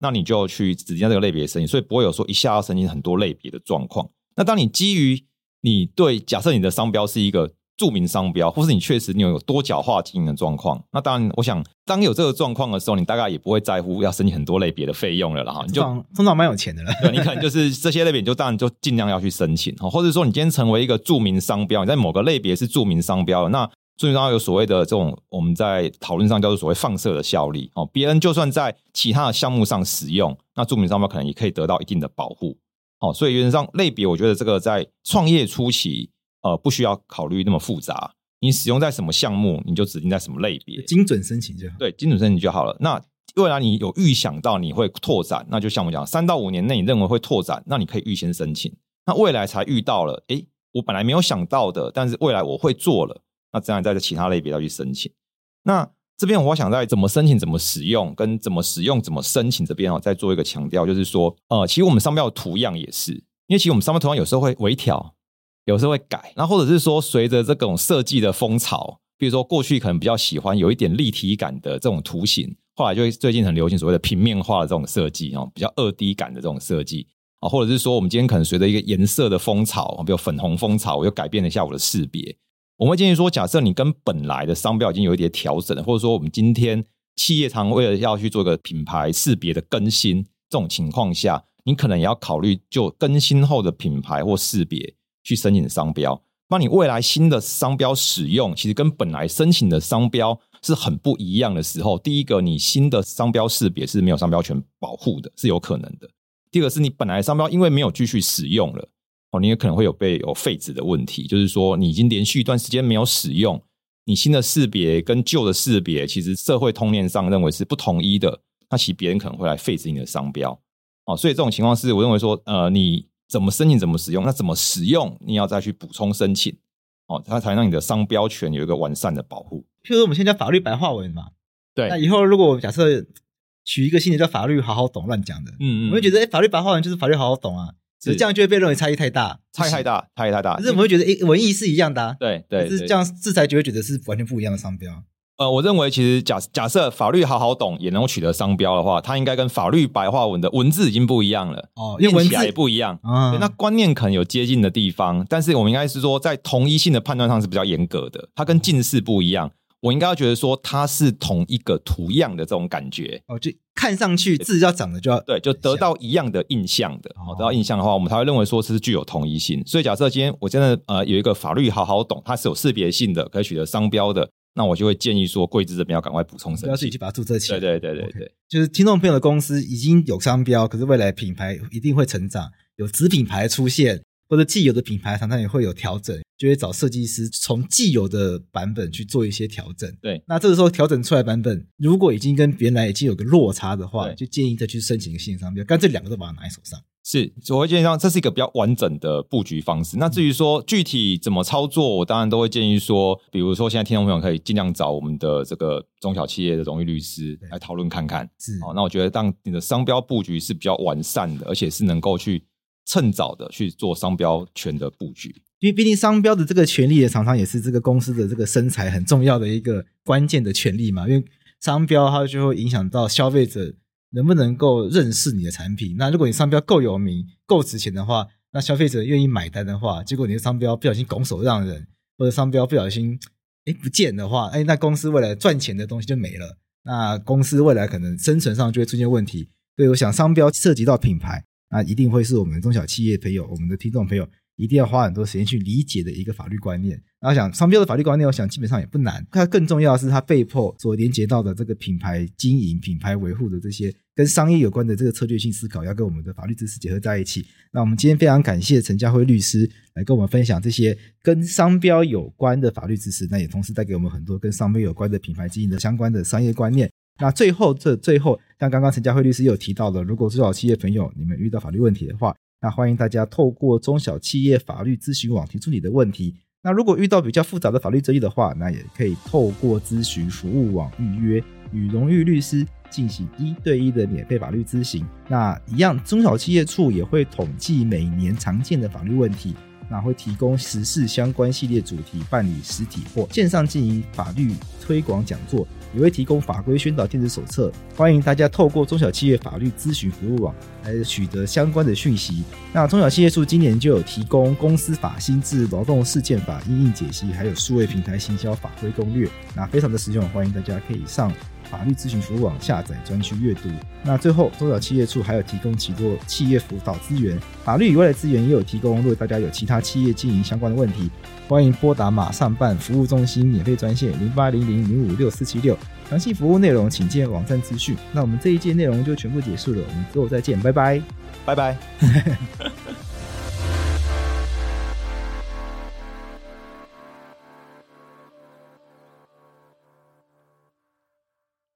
那你就去指定这个类别申请，所以不会有说一下要申请很多类别的状况。那当你基于你对假设你的商标是一个。著名商标，或是你确实你有多角化经营的状况，那当然，我想当有这个状况的时候，你大概也不会在乎要申请很多类别的费用了啦。哈，你就通常蛮有钱的了。对，你可能就是这些类别，你就当然 就尽量要去申请，或者说你今天成为一个著名商标，你在某个类别是著名商标，那著名商标有所谓的这种我们在讨论上叫做所谓放射的效力。哦，别人就算在其他的项目上使用，那著名商标可能也可以得到一定的保护。哦，所以原则上类别，我觉得这个在创业初期。呃，不需要考虑那么复杂。你使用在什么项目，你就指定在什么类别，精准申请就好。对，精准申请就好了。那未来你有预想到你会拓展，那就像我讲，三到五年内你认为会拓展，那你可以预先申请。那未来才遇到了，诶，我本来没有想到的，但是未来我会做了，那这样在其他类别要去申请。那这边我想在怎么申请、怎么使用、跟怎么使用、怎么申请这边哦，再做一个强调，就是说，呃，其实我们商标的图样也是，因为其实我们商标图样有时候会微调。有时候会改，那或者是说，随着这种设计的风潮，比如说过去可能比较喜欢有一点立体感的这种图形，后来就最近很流行所谓的平面化的这种设计哦，比较二 D 感的这种设计啊，或者是说我们今天可能随着一个颜色的风潮，比如粉红风潮，我又改变了一下我的识别。我们会建议说，假设你跟本来的商标已经有一点调整了，或者说我们今天企业常为了要去做一个品牌识别的更新，这种情况下，你可能也要考虑就更新后的品牌或识别。去申请商标，那你未来新的商标使用，其实跟本来申请的商标是很不一样的时候，第一个，你新的商标识别是没有商标权保护的，是有可能的。第二个是你本来商标因为没有继续使用了，哦，你也可能会有被有废止的问题，就是说你已经连续一段时间没有使用，你新的识别跟旧的识别，其实社会通念上认为是不统一的，那其实别人可能会来废止你的商标，哦，所以这种情况是我认为说，呃，你怎么申请怎么使用，那怎么使用你要再去补充申请，哦，它才能让你的商标权有一个完善的保护。譬如说我们现在叫法律白话文嘛，对，那以后如果我假设。取一个新的叫法律好好懂，乱讲的，嗯嗯，我会觉得，哎，法律白话文就是法律好好懂啊，是这样就会被认为差异太大，差异太大，差异太大。可是我们会觉得，哎，文艺是一样的啊，对对，是这样，制裁就会觉得是完全不一样的商标。呃，我认为其实假假设法律好好懂也能够取得商标的话，它应该跟法律白话文的文字已经不一样了哦，因为文字也不一样啊，那观念可能有接近的地方，但是我们应该是说在同一性的判断上是比较严格的，它跟近似不一样。我应该要觉得说它是同一个图样的这种感觉哦，就看上去字要长得就要对，就得到一样的印象的。哦，得到印象的话，我们才会认为说是具有同一性。所以假设今天我真的呃有一个法律好好懂，它是有识别性的，可以取得商标的，那我就会建议说贵志这边要赶快补充申请，要自己去把它注册起来。对对对对对，okay. 就是听众朋友的公司已经有商标，可是未来品牌一定会成长，有子品牌出现。或者既有的品牌常常也会有调整，就会找设计师从既有的版本去做一些调整。对，那这个时候调整出来版本，如果已经跟原来已经有个落差的话，就建议再去申请一个新商标，干脆两个都把它拿在手上。是，我会建议上这是一个比较完整的布局方式。那至于说具体怎么操作，我当然都会建议说，比如说现在听众朋友可以尽量找我们的这个中小企业的荣誉律师来讨论看看。是，好，那我觉得当你的商标布局是比较完善的，而且是能够去。趁早的去做商标权的布局，因为毕竟商标的这个权利，常常也是这个公司的这个身财很重要的一个关键的权利嘛。因为商标它就会影响到消费者能不能够认识你的产品。那如果你商标够有名、够值钱的话，那消费者愿意买单的话，结果你的商标不小心拱手让人，或者商标不小心哎不见的话，哎，那公司未来赚钱的东西就没了。那公司未来可能生存上就会出现问题。所以我想，商标涉及到品牌。那一定会是我们中小企业朋友，我们的听众朋友一定要花很多时间去理解的一个法律观念。然后想商标的法律观念，我想基本上也不难。它更重要的是它被迫所连接到的这个品牌经营、品牌维护的这些跟商业有关的这个策略性思考，要跟我们的法律知识结合在一起。那我们今天非常感谢陈家辉律师来跟我们分享这些跟商标有关的法律知识，那也同时带给我们很多跟商标有关的品牌经营的相关的商业观念。那最后，这最后，像刚刚陈家辉律师有提到的，如果中小企业朋友你们遇到法律问题的话，那欢迎大家透过中小企业法律咨询网提出你的问题。那如果遇到比较复杂的法律争议的话，那也可以透过咨询服务网预约与荣誉律师进行一对一的免费法律咨询。那一样，中小企业处也会统计每年常见的法律问题。那会提供时事相关系列主题办理实体或线上进行法律推广讲座，也会提供法规宣导电子手册，欢迎大家透过中小企业法律咨询服务网来取得相关的讯息。那中小企业处今年就有提供公司法新制、劳动事件法应应解析，还有数位平台行销法规攻略，那非常的实用，欢迎大家可以上。法律咨询服务网下载专区阅读。那最后，中小企业处还有提供许多企业辅导资源，法律以外的资源也有提供。如果大家有其他企业经营相关的问题，欢迎拨打马上办服务中心免费专线零八零零零五六四七六。详细服务内容请见网站资讯。那我们这一届内容就全部结束了，我们之后再见，拜拜，拜拜。